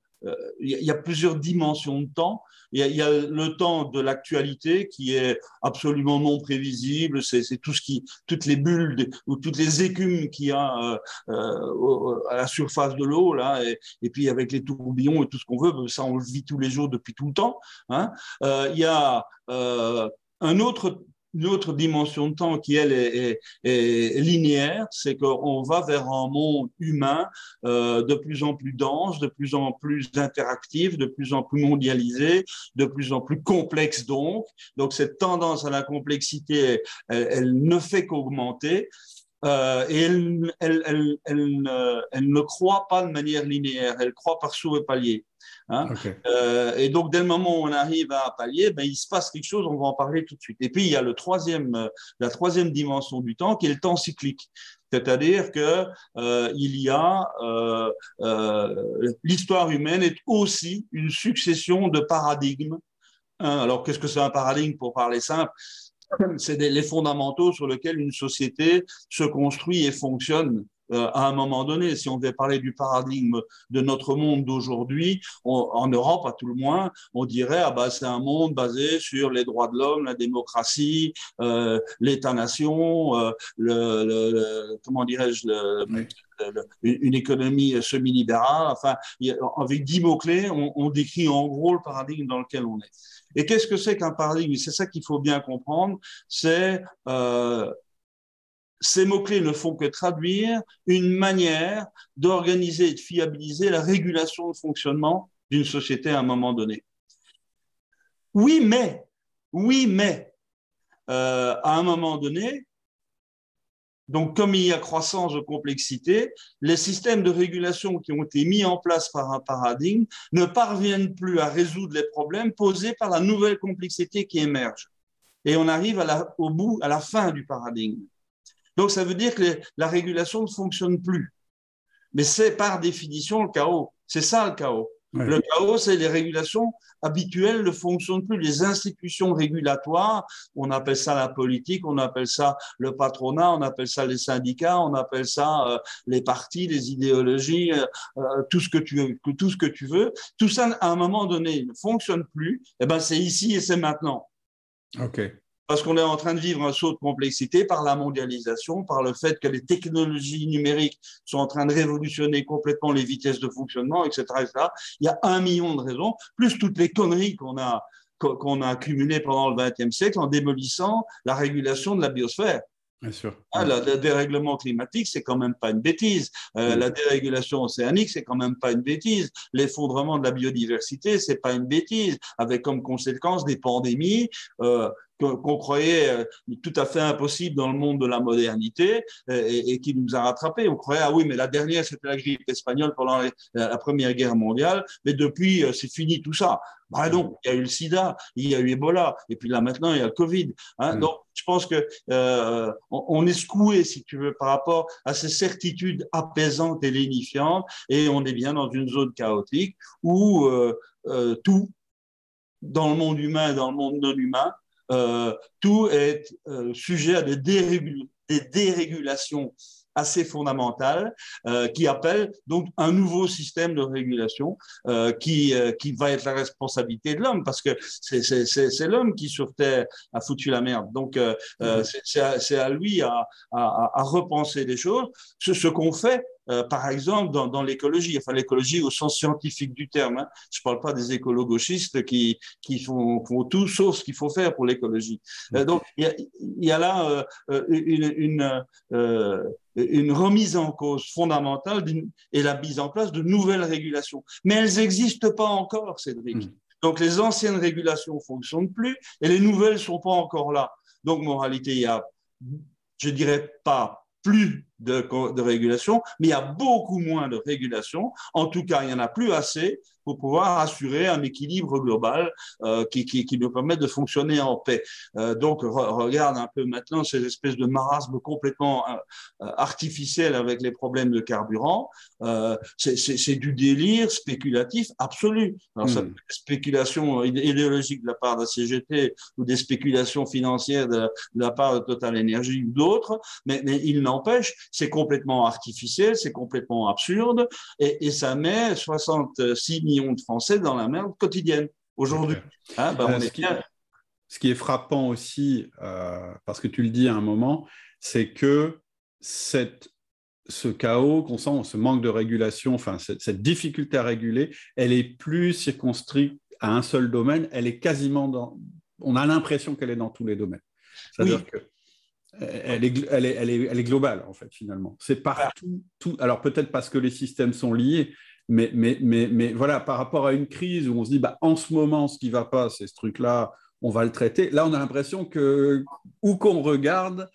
il y a plusieurs dimensions de temps. Il y a, le temps de l'actualité qui est absolument non prévisible. C'est tout ce qui, toutes les bulles ou toutes les écumes qu'il y a euh, euh, à la surface de l'eau là, et, puis avec les tourbillons et tout ce qu'on veut, ça on le vit tous les jours depuis tout le temps. Hein. Euh, il y a euh, un autre une autre dimension de temps qui, elle, est, est, linéaire, c'est qu'on va vers un monde humain euh, de plus en plus dense, de plus en plus interactif, de plus en plus mondialisé, de plus en plus complexe donc. Donc cette tendance à la complexité, elle ne fait qu'augmenter. Euh, et elle, elle, elle, elle, ne croit pas de manière linéaire, elle croit par sous et paliers. Hein okay. euh, et donc, dès le moment où on arrive à palier, ben, il se passe quelque chose, on va en parler tout de suite. Et puis, il y a le troisième, euh, la troisième dimension du temps qui est le temps cyclique. C'est-à-dire que euh, il y a l'histoire humaine est aussi une succession de paradigmes. Hein alors, qu'est-ce que c'est un paradigme pour parler simple? C'est les fondamentaux sur lesquels une société se construit et fonctionne à un moment donné. Si on devait parler du paradigme de notre monde d'aujourd'hui, en Europe à tout le moins, on dirait ah bah c'est un monde basé sur les droits de l'homme, la démocratie, euh, l'État-nation, euh, le, le, le, comment dirais-je le, une économie semi-libérale. Enfin, avec dix mots-clés, on, on, décrit en gros le paradigme dans lequel on est. Et qu'est-ce que c'est qu'un paradigme? C'est ça qu'il faut bien comprendre. C'est euh, ces mots-clés ne font que traduire une manière d'organiser et de fiabiliser la régulation de fonctionnement d'une société à un moment donné. Oui, mais, oui, mais, euh, à un moment donné, Donc, comme il y a croissance de complexité, les systèmes de régulation qui ont été mis en place par un paradigme ne parviennent plus à résoudre les problèmes posés par la nouvelle complexité qui émerge. Et on arrive au bout, à la fin du paradigme. Donc, ça veut dire que la régulation ne fonctionne plus. Mais c'est par définition le chaos. C'est ça le chaos. Le chaos, c'est les régulations habituelles ne fonctionnent plus. Les institutions régulatoires, on appelle ça la politique, on appelle ça le patronat, on appelle ça les syndicats, on appelle ça euh, les partis, les idéologies, euh, euh, tout ce que tu veux, tout ce que tu veux. Tout ça, à un moment donné, ne fonctionne plus. Et eh ben, c'est ici et c'est maintenant. Ok parce qu'on est en train de vivre un saut de complexité par la mondialisation, par le fait que les technologies numériques sont en train de révolutionner complètement les vitesses de fonctionnement, etc. Il y a un million de raisons, plus toutes les conneries qu'on a, qu'on a accumulées pendant le XXe siècle en démolissant la régulation de la biosphère. Bien sûr. Ah, le, dérèglement climatique, c'est quand même pas une bêtise. Euh, la dérégulation océanique, c'est quand même pas une bêtise. L'effondrement de la biodiversité, c'est pas une bêtise, avec comme conséquence des pandémies. Euh, qu'on croyait euh, tout à fait impossible dans le monde de la modernité euh, et, qui nous a rattrapés. On croyait, ah oui, mais la dernière, c'était la grippe espagnole pendant la Première Guerre mondiale, mais depuis, euh, c'est fini tout ça. Bah non, il y a eu le sida, il y a eu Ebola, et puis là maintenant, il y a le Covid. Hein. Mm. Donc, je pense que on, est secoué, si tu veux, par rapport à ces certitudes apaisantes et lénifiantes, et on est bien dans une zone chaotique où tout, dans le monde humain et dans le monde non humain, euh, tout est euh, sujet à des, des, dérégulations assez fondamentales euh, qui appellent donc un nouveau système de régulation qui, qui va être la responsabilité de l'homme parce que c'est l'homme qui sur Terre a foutu la merde. Donc c'est à, à, lui à, à, à, repenser les choses. Ce, ce qu'on fait, euh, par exemple, dans, dans l'écologie, enfin l'écologie au sens scientifique du terme. Hein. Je ne parle pas des écolo-gauchistes qui, qui font, font, tout sauf ce qu'il faut faire pour l'écologie. Euh, donc, il y, a, y a, là euh, une, une, euh, une, remise en cause fondamentale et la mise en place de nouvelles régulations. Mais elles n'existent pas encore, Cédric. Mmh. Donc, les anciennes régulations ne fonctionnent plus et les nouvelles ne sont pas encore là. Donc, moralité, il y a, je dirais pas plus de, de, régulation, mais il y a beaucoup moins de régulation. En tout cas, il n'y en a plus assez pour pouvoir assurer un équilibre global euh, qui, qui, qui, nous permet de fonctionner en paix. Euh, donc, regarde un peu maintenant ces espèces de marasmes complètement euh, artificiels avec les problèmes de carburant. Euh, c'est du délire spéculatif absolu. Alors, ça, hmm. spéculation idéologique de la part de la CGT ou des spéculations financières de, de la part de Total Energy ou d'autres, mais, mais il n'empêche, c'est complètement artificiel, c'est complètement absurde, et, et ça met 66 millions de Français dans la merde quotidienne aujourd'hui. Hein, ben, euh, ce, qui, est frappant aussi, euh, parce que tu le dis à un moment, c'est que cette, ce chaos qu'on sent, ce manque de régulation, enfin cette, difficulté à réguler, elle est plus circonscrite à un seul domaine, elle est quasiment dans... On a l'impression qu'elle est dans tous les domaines. C'est-à-dire que elle est, globale, en fait, finalement. C'est partout. Tout, alors, peut-être parce que les systèmes sont liés, mais, voilà, par rapport à une crise où on se dit, bah, en ce moment, ce qui ne va pas, c'est ce truc-là, on va le traiter. Là, on a l'impression que, où qu'on regarde,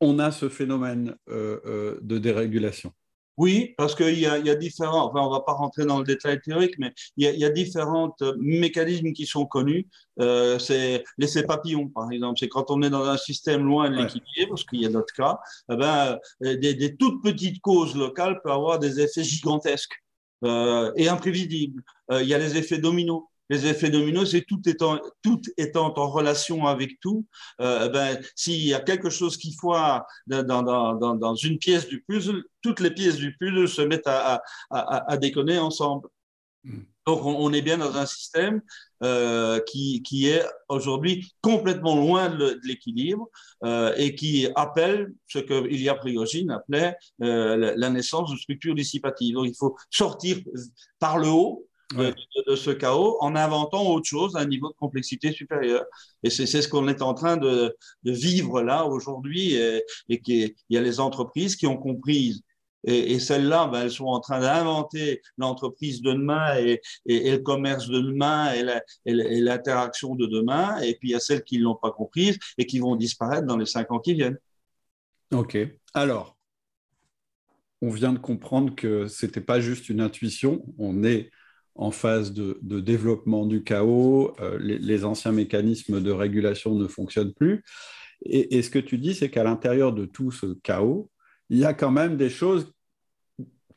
on a ce phénomène euh, euh, de dérégulation. Oui, parce qu'il y, a, y a différents, enfin on ne va pas rentrer dans le détail théorique, mais il y y a différents mécanismes qui sont connus. Euh, c'est l'essai papillon, par exemple. C'est quand on est dans un système loin de l'équilibre, parce qu'il y a d'autres cas, eh ben, des, des, toutes petites causes locales peuvent avoir des effets gigantesques. Euh, et imprévisible. Euh, il y a les effets dominos. Les effets dominos, c'est tout étant, tout étant en relation avec tout. Euh, ben, S'il y a quelque chose qui foire dans, dans, dans, dans, une pièce du puzzle, toutes les pièces du puzzle se mettent à, à, à, déconner ensemble. Hmm. Donc, on, est bien dans un système euh, qui, qui, est aujourd'hui complètement loin de l'équilibre euh, et qui appelle ce que Ilya Prigogine appelait la naissance de structures dissipatives. Donc, il faut sortir par le haut de, de, ce chaos en inventant autre chose à un niveau de complexité supérieur. Et c'est ce qu'on est en train de, de vivre là aujourd'hui et, et qu'il y a les entreprises qui ont compris et, et celles-là, ben, elles sont en train d'inventer l'entreprise de demain et, et, et, le commerce de demain et l'interaction de demain. Et puis il y a celles qui ne l'ont pas comprise et qui vont disparaître dans les cinq ans qui viennent. Ok. Alors, on vient de comprendre que ce n'était pas juste une intuition, on est en phase de, développement du chaos, euh, les, anciens mécanismes de régulation ne fonctionnent plus. Et, ce que tu dis, c'est qu'à l'intérieur de tout ce chaos, il y a quand même des choses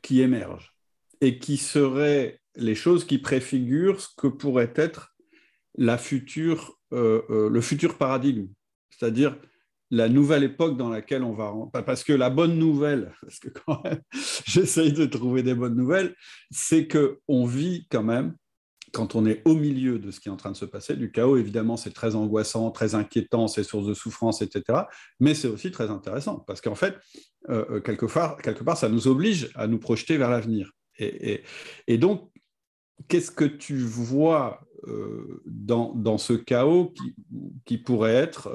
qui émergent et qui seraient les choses qui préfigurent ce que pourrait être la future, euh, euh, le futur paradigme, c'est-à-dire la nouvelle époque dans laquelle on va... Parce que la bonne nouvelle, parce que quand même, j'essaye de trouver des bonnes nouvelles, c'est qu'on vit quand même, quand on est au milieu de ce qui est en train de se passer, du chaos, évidemment, c'est très angoissant, très inquiétant, c'est source de souffrance, etc. Mais c'est aussi très intéressant, parce qu'en fait, euh, euh, quelque, part, ça nous oblige à nous projeter vers l'avenir. Et, et, donc, qu'est-ce que tu vois euh, dans, ce chaos qui pourrait être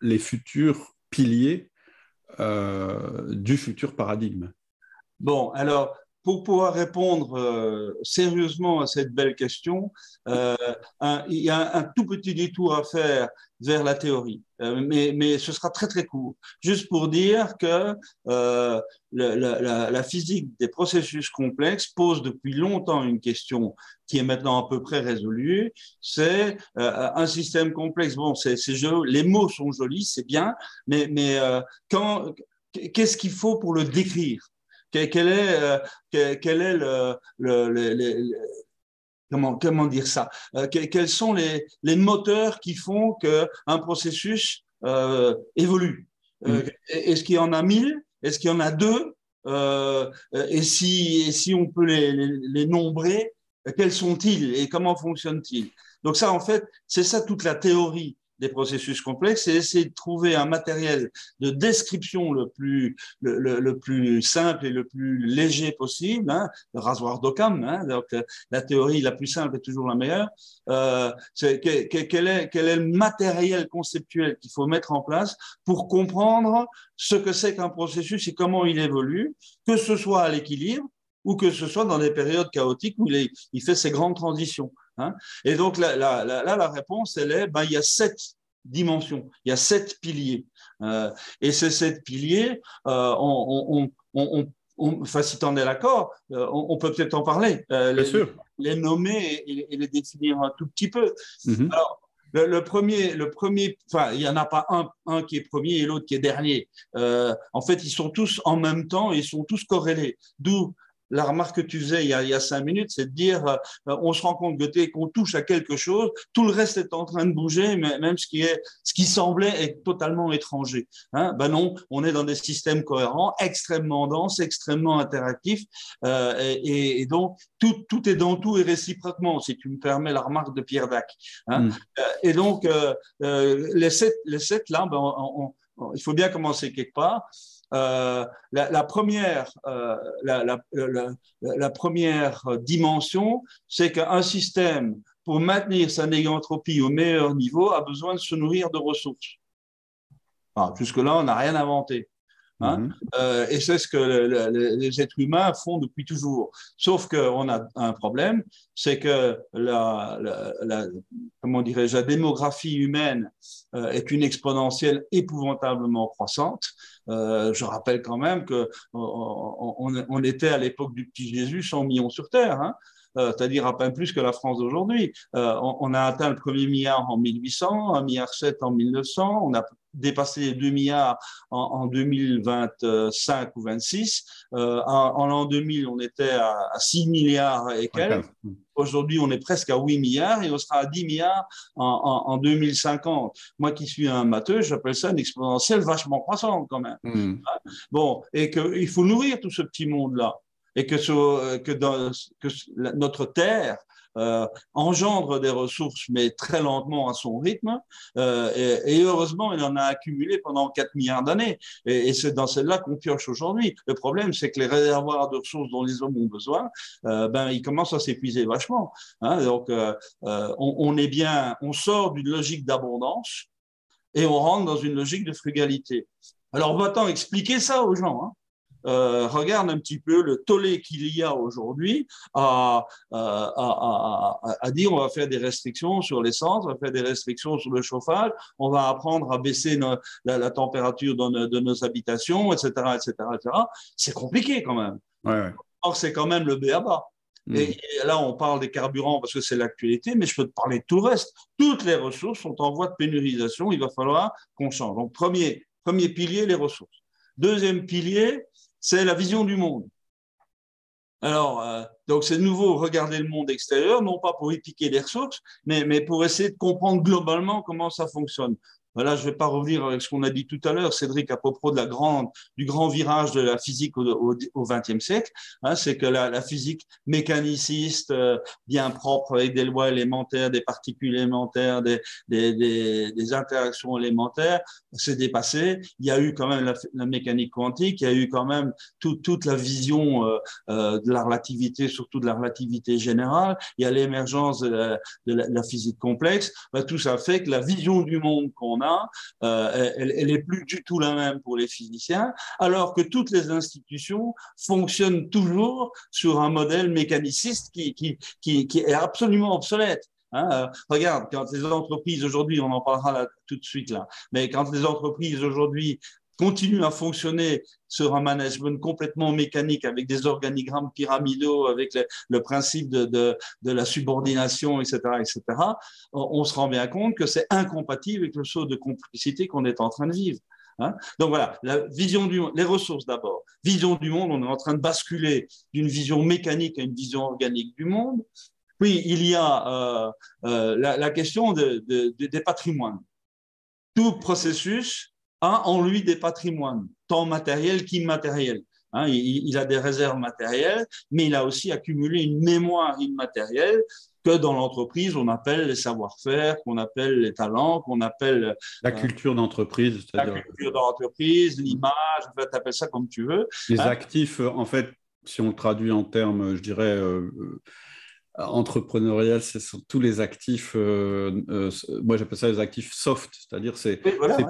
les futurs piliers euh, du futur paradigme. Bon, alors, pour pouvoir répondre euh, sérieusement à cette belle question, euh, il y a un, tout petit détour à faire vers la théorie, euh, mais, mais, ce sera très très court. Juste pour dire que la, physique des processus complexes pose depuis longtemps une question qui est maintenant à peu près résolue. C'est un système complexe. Bon, c'est les mots sont jolis, c'est bien, mais, mais quand qu'est-ce qu'il faut pour le décrire? Quel, est, euh, quel, est le, le, comment, comment dire ça? Euh, Quels sont les, les moteurs qui font qu'un processus euh, évolue? Mm. Est-ce qu'il y en a mille? Est-ce qu'il y en a deux? Et, si, et si on peut les, les, les nombrer, quels sont-ils et comment fonctionnent-ils? Donc ça, en fait, c'est ça toute la théorie des processus complexes et essayer de trouver un matériel de description le plus, le, le, plus simple et le plus léger possible, hein, le rasoir d'Occam, hein, donc euh, la théorie la plus simple est toujours la meilleure. Euh, quel, est, quel est le matériel conceptuel qu'il faut mettre en place pour comprendre ce que c'est qu'un processus et comment il évolue, que ce soit à l'équilibre ou que ce soit dans des périodes chaotiques où il, il fait ses grandes transitions. Hein. Et donc là, la réponse, elle est, ben, il y a sept dimensions, il y a sept piliers. Euh, et ces sept piliers, euh, on, enfin, si tu en es d'accord, euh, on, peut peut-être en parler. Bien les, sûr. les nommer et, les définir un tout petit peu. Mm-hmm. Alors, le, premier, le premier, enfin, il n'y en a pas un, un qui est premier et l'autre qui est dernier. en fait, ils sont tous en même temps et ils sont tous corrélés. D'où la remarque que tu faisais il y a, cinq minutes, c'est de dire, euh, on se rend compte que dès qu'on touche à quelque chose, tout le reste est en train de bouger, mais même ce qui est, ce qui semblait être totalement étranger. Hein ben non, on est dans des systèmes cohérents, extrêmement denses, extrêmement interactifs, euh, et, et, donc tout, tout est dans tout et réciproquement, si tu me permets la remarque de Pierre Dac. Hein mm. euh, et donc euh, euh, les sept, les sept là, ben, on, il faut bien commencer quelque part. Euh, la, première, euh, la, première dimension, c'est qu'un système, pour maintenir sa négantropie au meilleur niveau, a besoin de se nourrir de ressources. Jusque-là, on n'a rien inventé. Hein. Mhm. Euh, et c'est ce que les êtres humains font depuis toujours. Sauf qu'on a un problème, c'est que la, comment dirais-je, la démographie humaine est une exponentielle épouvantablement croissante. Euh, je rappelle quand même que on, était à l'époque du petit Jésus 100 millions sur Terre. Hein. Euh, c'est-à-dire à peine plus que la France d'aujourd'hui. Euh, on, a atteint le premier milliard en 1800, un milliard 7 en 1900, on a dépassé les 2 milliards en, 2025 ou 26. Euh, en, l'an 2000, on était à, 6 milliards et quelques. Aujourd'hui, on est presque à 8 milliards et on sera à 10 milliards en, 2050. Moi qui suis un matheux, j'appelle ça une exponentielle vachement croissante quand même. Hmm. Bon, et qu'il faut nourrir tout ce petit monde-là et que, que, dans, que notre Terre euh, engendre des ressources, mais très lentement à son rythme. Euh, et, heureusement, il en a accumulé pendant 4 milliards d'années. Et, c'est dans celle-là qu'on pioche aujourd'hui. Le problème, c'est que les réservoirs de ressources dont les hommes ont besoin, euh, ben, ils commencent à s'épuiser vachement. Hein. Donc, on, on, est bien, on sort d'une logique d'abondance et on rentre dans une logique de frugalité. Alors, va-t-on expliquer ça aux gens hein euh, regarde un petit peu le tollé qu'il y a aujourd'hui à, à, à, dire on va faire des restrictions sur l'essence, on va faire des restrictions sur le chauffage, on va apprendre à baisser la, température de nos habitations, etc. etc., etc. C'est compliqué quand même. Ouais, Or, c'est quand même le B à bas. Hmm. Et, là, on parle des carburants parce que c'est l'actualité, mais je peux te parler de tout le reste. Toutes les ressources sont en voie de pénurisation. Il va falloir qu'on change. Donc, premier, premier pilier, les ressources. Deuxième pilier, c'est la vision du monde. Alors, euh, donc c'est nouveau regarder le monde extérieur, non pas pour y piquer des ressources, mais pour essayer de comprendre globalement comment ça fonctionne. Voilà, je ne vais pas revenir avec ce qu'on a dit tout à l'heure, Cédric, à propos de la grande, du grand virage de la physique au XXe siècle. Hein, c'est que la, la, physique mécaniciste, euh, bien propre, avec des lois élémentaires, des particules élémentaires, des, des, des, interactions élémentaires, s'est dépassée. Il y a eu quand même la, mécanique quantique, il y a eu quand même tout, toute la vision euh, euh, de la relativité, surtout de la relativité générale. Il y a l'émergence de, la, de la, physique complexe. Ben, tout ça fait que la vision du monde qu'on euh, elle, n'est plus du tout la même pour les physiciens, alors que toutes les institutions fonctionnent toujours sur un modèle mécaniciste qui, est absolument obsolète. Hein. Euh, regarde, quand les entreprises aujourd'hui, on en parlera tout de suite là, mais quand les entreprises aujourd'hui continue à fonctionner sur un management complètement mécanique avec des organigrammes pyramidaux, avec le, principe de, de, la subordination, etc., etc., on, se rend bien compte que c'est incompatible avec le saut de complicité qu'on est en train de vivre. Hein. Donc voilà, la vision du, les ressources d'abord. Vision du monde, on est en train de basculer d'une vision mécanique à une vision organique du monde. Puis il y a euh, euh, la, question de, des patrimoines. Tout processus a en lui des patrimoines, tant matériels qu'immatériels. Hein, il, a des réserves matérielles, mais il a aussi accumulé une mémoire immatérielle que dans l'entreprise, on appelle les savoir-faire, qu'on appelle les talents, qu'on appelle... La euh, culture d'entreprise. La culture d'entreprise, l'image, en fait, appelle ça comme tu veux. Les hein? actifs, en fait, si on le traduit en termes, je dirais, euh, entrepreneurial, ce sont tous les actifs, euh, euh, moi j'appelle ça les actifs soft, c'est-à-dire c'est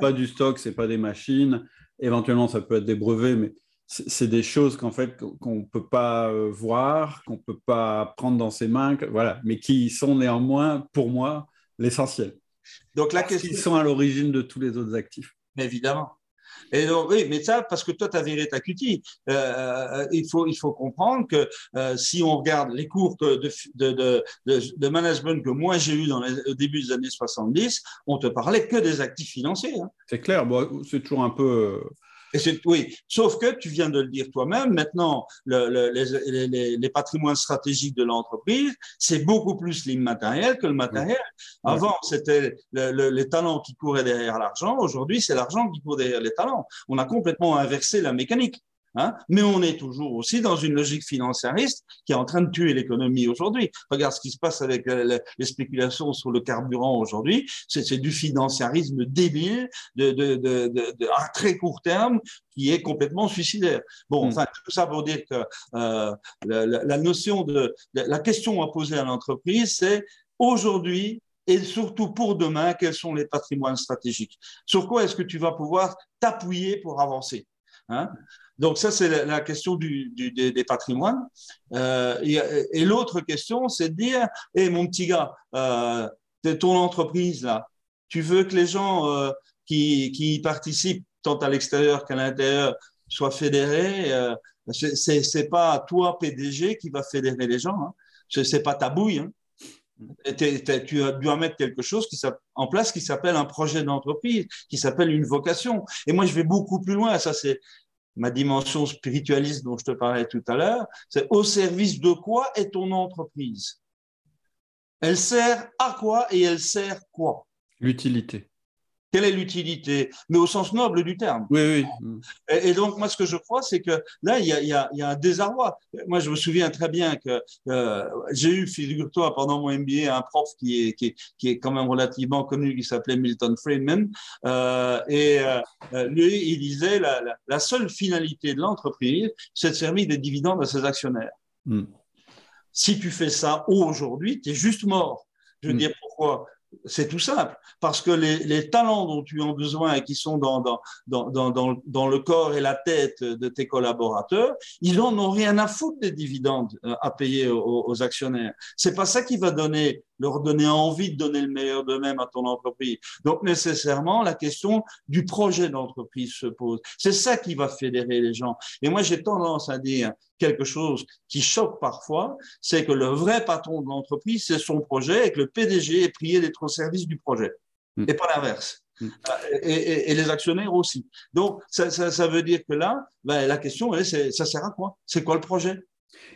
pas du stock, c'est pas des machines, éventuellement ça peut être des brevets, mais c'est des choses qu'en fait qu'on ne peut pas euh, voir, qu'on ne peut pas prendre dans ses mains, voilà, mais qui sont néanmoins pour moi l'essentiel. Donc la question... Ils sont à l'origine de tous les autres actifs. Évidemment. Oui, mais ça, parce que toi, tu as viré ta cutie. Euh, euh, il, faut, il faut comprendre que euh, si on regarde les cours de, de, de, management que moi j'ai eu au début des années 70, on te parlait que des actifs financiers. Hein. C'est clair, c'est toujours un peu oui, sauf que tu viens de le dire toi-même, maintenant, le, les, les, patrimoines stratégiques de l'entreprise, c'est beaucoup plus l'immatériel que le matériel. Avant, c'était les talents qui couraient derrière l'argent. Aujourd'hui, c'est l'argent qui court derrière les talents. On a complètement inversé la mécanique. Hein mais on est toujours aussi dans une logique financiariste qui est en train de tuer l'économie aujourd'hui. Regarde ce qui se passe avec euh, les spéculations sur le carburant aujourd'hui. C'est du financiarisme débile de, de, de, de, à très court terme qui est complètement suicidaire. Bon, mm. enfin, tout ça pour dire que euh, la, la, notion de, la question à poser à l'entreprise, c'est aujourd'hui et surtout pour demain, quels sont les patrimoines stratégiques? Sur quoi est-ce que tu vas pouvoir t'appuyer pour avancer? Hein donc ça, c'est la, question des, patrimoines. Euh, et, l'autre question, c'est de dire, hé mon petit gars, euh, ton entreprise là, tu veux que les gens euh, qui, qui participent tant à l'extérieur qu'à l'intérieur soient fédérés. Euh, c'est pas toi PDG qui va fédérer les gens. Hein. C'est pas ta bouille. Hein. Tu dois mettre quelque chose qui en place qui s'appelle un projet d'entreprise, qui s'appelle une vocation. Et moi, je vais beaucoup plus loin. Ça, c'est ma dimension spiritualiste dont je te parlais tout à l'heure, c'est au service de quoi est ton entreprise? Elle sert à quoi et elle sert quoi? L'utilité. Quelle est l'utilité? Mais au sens noble du terme. Oui, oui. Et, donc, moi, ce que je crois, c'est que là, il y, a, il, y a, il y, a, un désarroi. Moi, je me souviens très bien que euh, j'ai eu, figure-toi, pendant mon MBA, un prof qui est, qui est, qui est quand même relativement connu, qui s'appelait Milton Friedman. Euh, et euh, lui, il disait la, la, la seule finalité de l'entreprise, c'est de servir des dividendes à ses actionnaires. Hmm. Si tu fais ça aujourd'hui, tu es juste mort. Je veux hmm. dire pourquoi? C'est tout simple, parce que les, talents dont tu as besoin et qui sont dans, dans, le corps et la tête de tes collaborateurs, ils n'en ont rien à foutre des dividendes euh, à payer aux, aux actionnaires. C'est pas ça qui va donner leur donner envie de donner le meilleur d'eux-mêmes à ton entreprise. Donc nécessairement, la question du projet d'entreprise se pose. C'est ça qui va fédérer les gens. Et moi, j'ai tendance à dire quelque chose qui choque parfois, c'est que le vrai patron de l'entreprise, c'est son projet et que le PDG est prié d'être au service du projet. Mm. Et pas l'inverse. Mm. Euh, et, les actionnaires aussi. Donc, ça, ça, veut dire que là, ben, la question est, ça sert à quoi? C'est quoi le projet?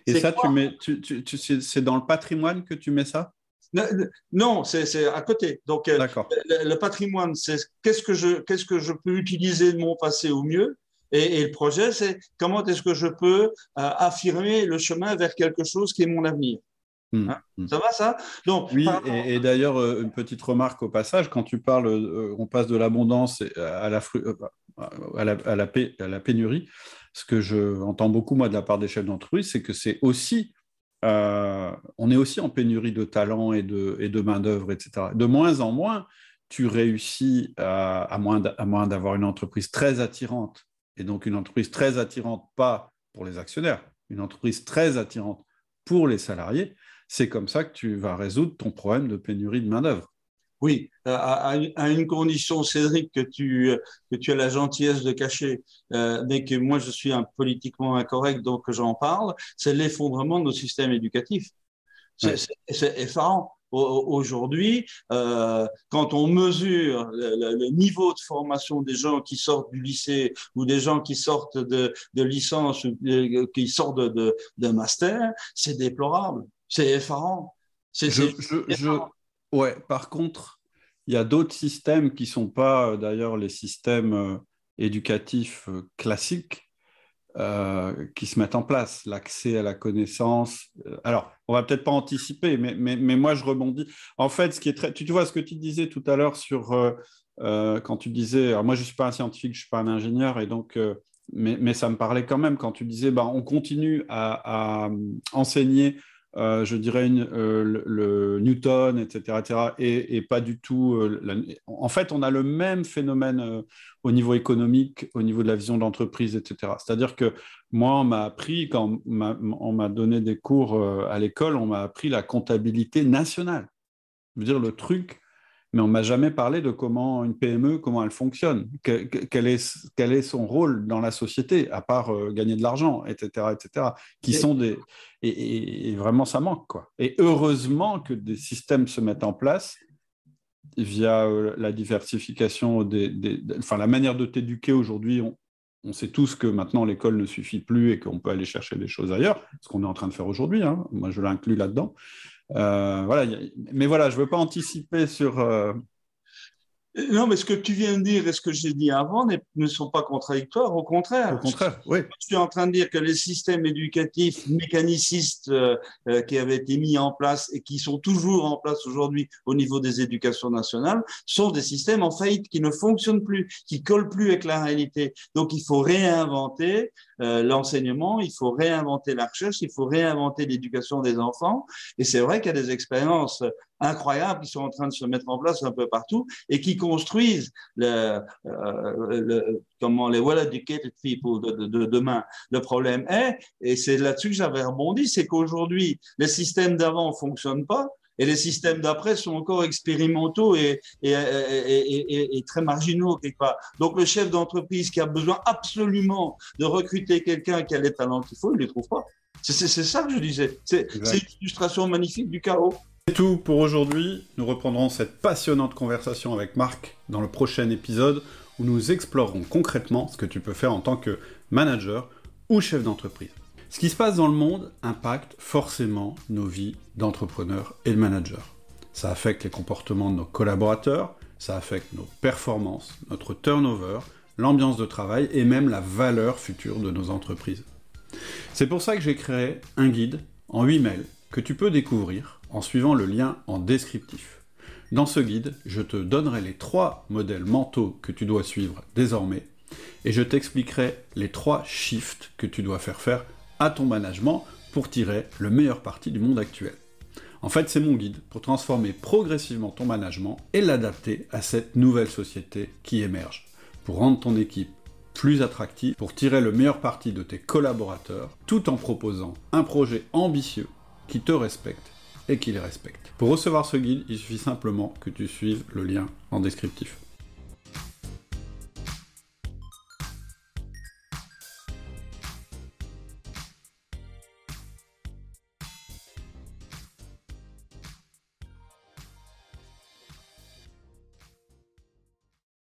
Et ça, tu mets, tu, tu, c'est dans le patrimoine que tu mets ça? Non, c'est à côté. Donc, euh, le, patrimoine, c'est qu'est-ce que je qu'est-ce que je peux utiliser de mon passé au mieux? Et, le projet, c'est comment est-ce que je peux euh, affirmer le chemin vers quelque chose qui est mon avenir? Hmm. Hein? Hmm. Ça va ça? Donc, Oui, et, d'ailleurs, euh, une petite remarque au passage, quand tu parles, on passe de l'abondance à la, à, la, à, la, à la pénurie, ce que je entends beaucoup, moi, de la part des chefs d'entreprise, c'est que c'est aussi euh, on est aussi en pénurie de talent et de, main-d'œuvre, etc. De moins en moins, tu réussis, à, à moins d'avoir une entreprise très attirante, et donc une entreprise très attirante, pas pour les actionnaires, une entreprise très attirante pour les salariés, c'est comme ça que tu vas résoudre ton problème de pénurie de main-d'œuvre. Oui, à, une condition, Cédric, que tu, que tu as la gentillesse de cacher, euh, mais que moi je suis un politiquement incorrect, donc j'en parle, c'est l'effondrement de nos systèmes éducatifs. C'est effarant. Aujourd'hui, euh, quand on mesure le, niveau de formation des gens qui sortent du lycée ou des gens qui sortent de, de licence ou qui sortent de, de, master, c'est déplorable, c'est effarant. C'est Ouais, par contre, il y a d'autres systèmes qui ne sont pas euh, d'ailleurs les systèmes euh, éducatifs euh, classiques qui se mettent en place. L'accès à la connaissance. alors, on va peut-être pas anticiper, mais, mais, mais, moi, je rebondis. En fait, ce qui est très. Tu, vois ce que tu disais tout à l'heure sur. quand tu disais. Alors, moi, je suis pas un scientifique, je suis pas un ingénieur, et donc. mais, mais, ça me parlait quand même quand tu disais, bah, on continue à enseigner euh, je dirais euh, le, Newton, etc., etc., et, pas du tout. Euh, en fait, on a le même phénomène au niveau économique, au niveau de la vision d'entreprise, etc. C'est-à-dire que moi, on m'a appris, quand on m'a donné des cours à l'école, on m'a appris la comptabilité nationale. Je veux dire, le truc mais on m'a jamais parlé de comment une PME, comment elle fonctionne, quel, est, quel est son rôle dans la société, à part euh, gagner de l'argent, etc., etc., qui sont des... Et, vraiment, ça manque, quoi. Et heureusement que des systèmes se mettent en place via euh, la diversification des, Enfin, la manière de t'éduquer aujourd'hui, on, on sait tous que maintenant l'école ne suffit plus et qu'on peut aller chercher des choses ailleurs, ce qu'on est en train de faire aujourd'hui. Hein. Moi, je l'inclus là-dedans. Euh, voilà, mais voilà, je ne veux pas anticiper sur, euh, non, mais ce que tu viens de dire et ce que j'ai dit avant ne sont pas contradictoires, au contraire. Au contraire, oui. Je suis en train de dire que les systèmes éducatifs mécanicistes euh, euh, qui avaient été mis en place et qui sont toujours en place aujourd'hui au niveau des éducations nationales sont des systèmes en faillite qui ne fonctionnent plus, qui collent plus avec la réalité. Donc, il faut réinventer euh, l'enseignement, il faut réinventer la recherche, il faut réinventer l'éducation des enfants. Et c'est vrai qu'il y a des expériences incroyables qui sont en train de se mettre en place un peu partout et qui construisent le, euh, le, comment les well-educated people de, de, demain. Le problème est, et c'est là-dessus que j'avais rebondi, c'est qu'aujourd'hui, les systèmes d'avant ne fonctionnent pas. Et les systèmes d'après sont encore expérimentaux et, et, et, et, très marginaux quelque part. Donc le chef d'entreprise qui a besoin absolument de recruter quelqu'un qui a les talents qu'il faut, il ne les trouve pas. C'est ça que je disais. C'est une illustration magnifique du chaos. C'est tout pour aujourd'hui. Nous reprendrons cette passionnante conversation avec Marc dans le prochain épisode où nous explorerons concrètement ce que tu peux faire en tant que manager ou chef d'entreprise. Ce qui se passe dans le monde impacte forcément nos vies d'entrepreneurs et de managers. Ça affecte les comportements de nos collaborateurs, ça affecte nos performances, notre turnover, l'ambiance de travail et même la valeur future de nos entreprises. C'est pour ça que j'ai créé un guide en 8 mails que tu peux découvrir en suivant le lien en descriptif. Dans ce guide, je te donnerai les trois modèles mentaux que tu dois suivre désormais et je t'expliquerai les trois shifts que tu dois faire faire à ton management pour tirer le meilleur parti du monde actuel. En fait, c'est mon guide pour transformer progressivement ton management et l'adapter à cette nouvelle société qui émerge, pour rendre ton équipe plus attractive, pour tirer le meilleur parti de tes collaborateurs, tout en proposant un projet ambitieux qui te respecte et qui les respectent. Pour recevoir ce guide, il suffit simplement que tu suives le lien en descriptif.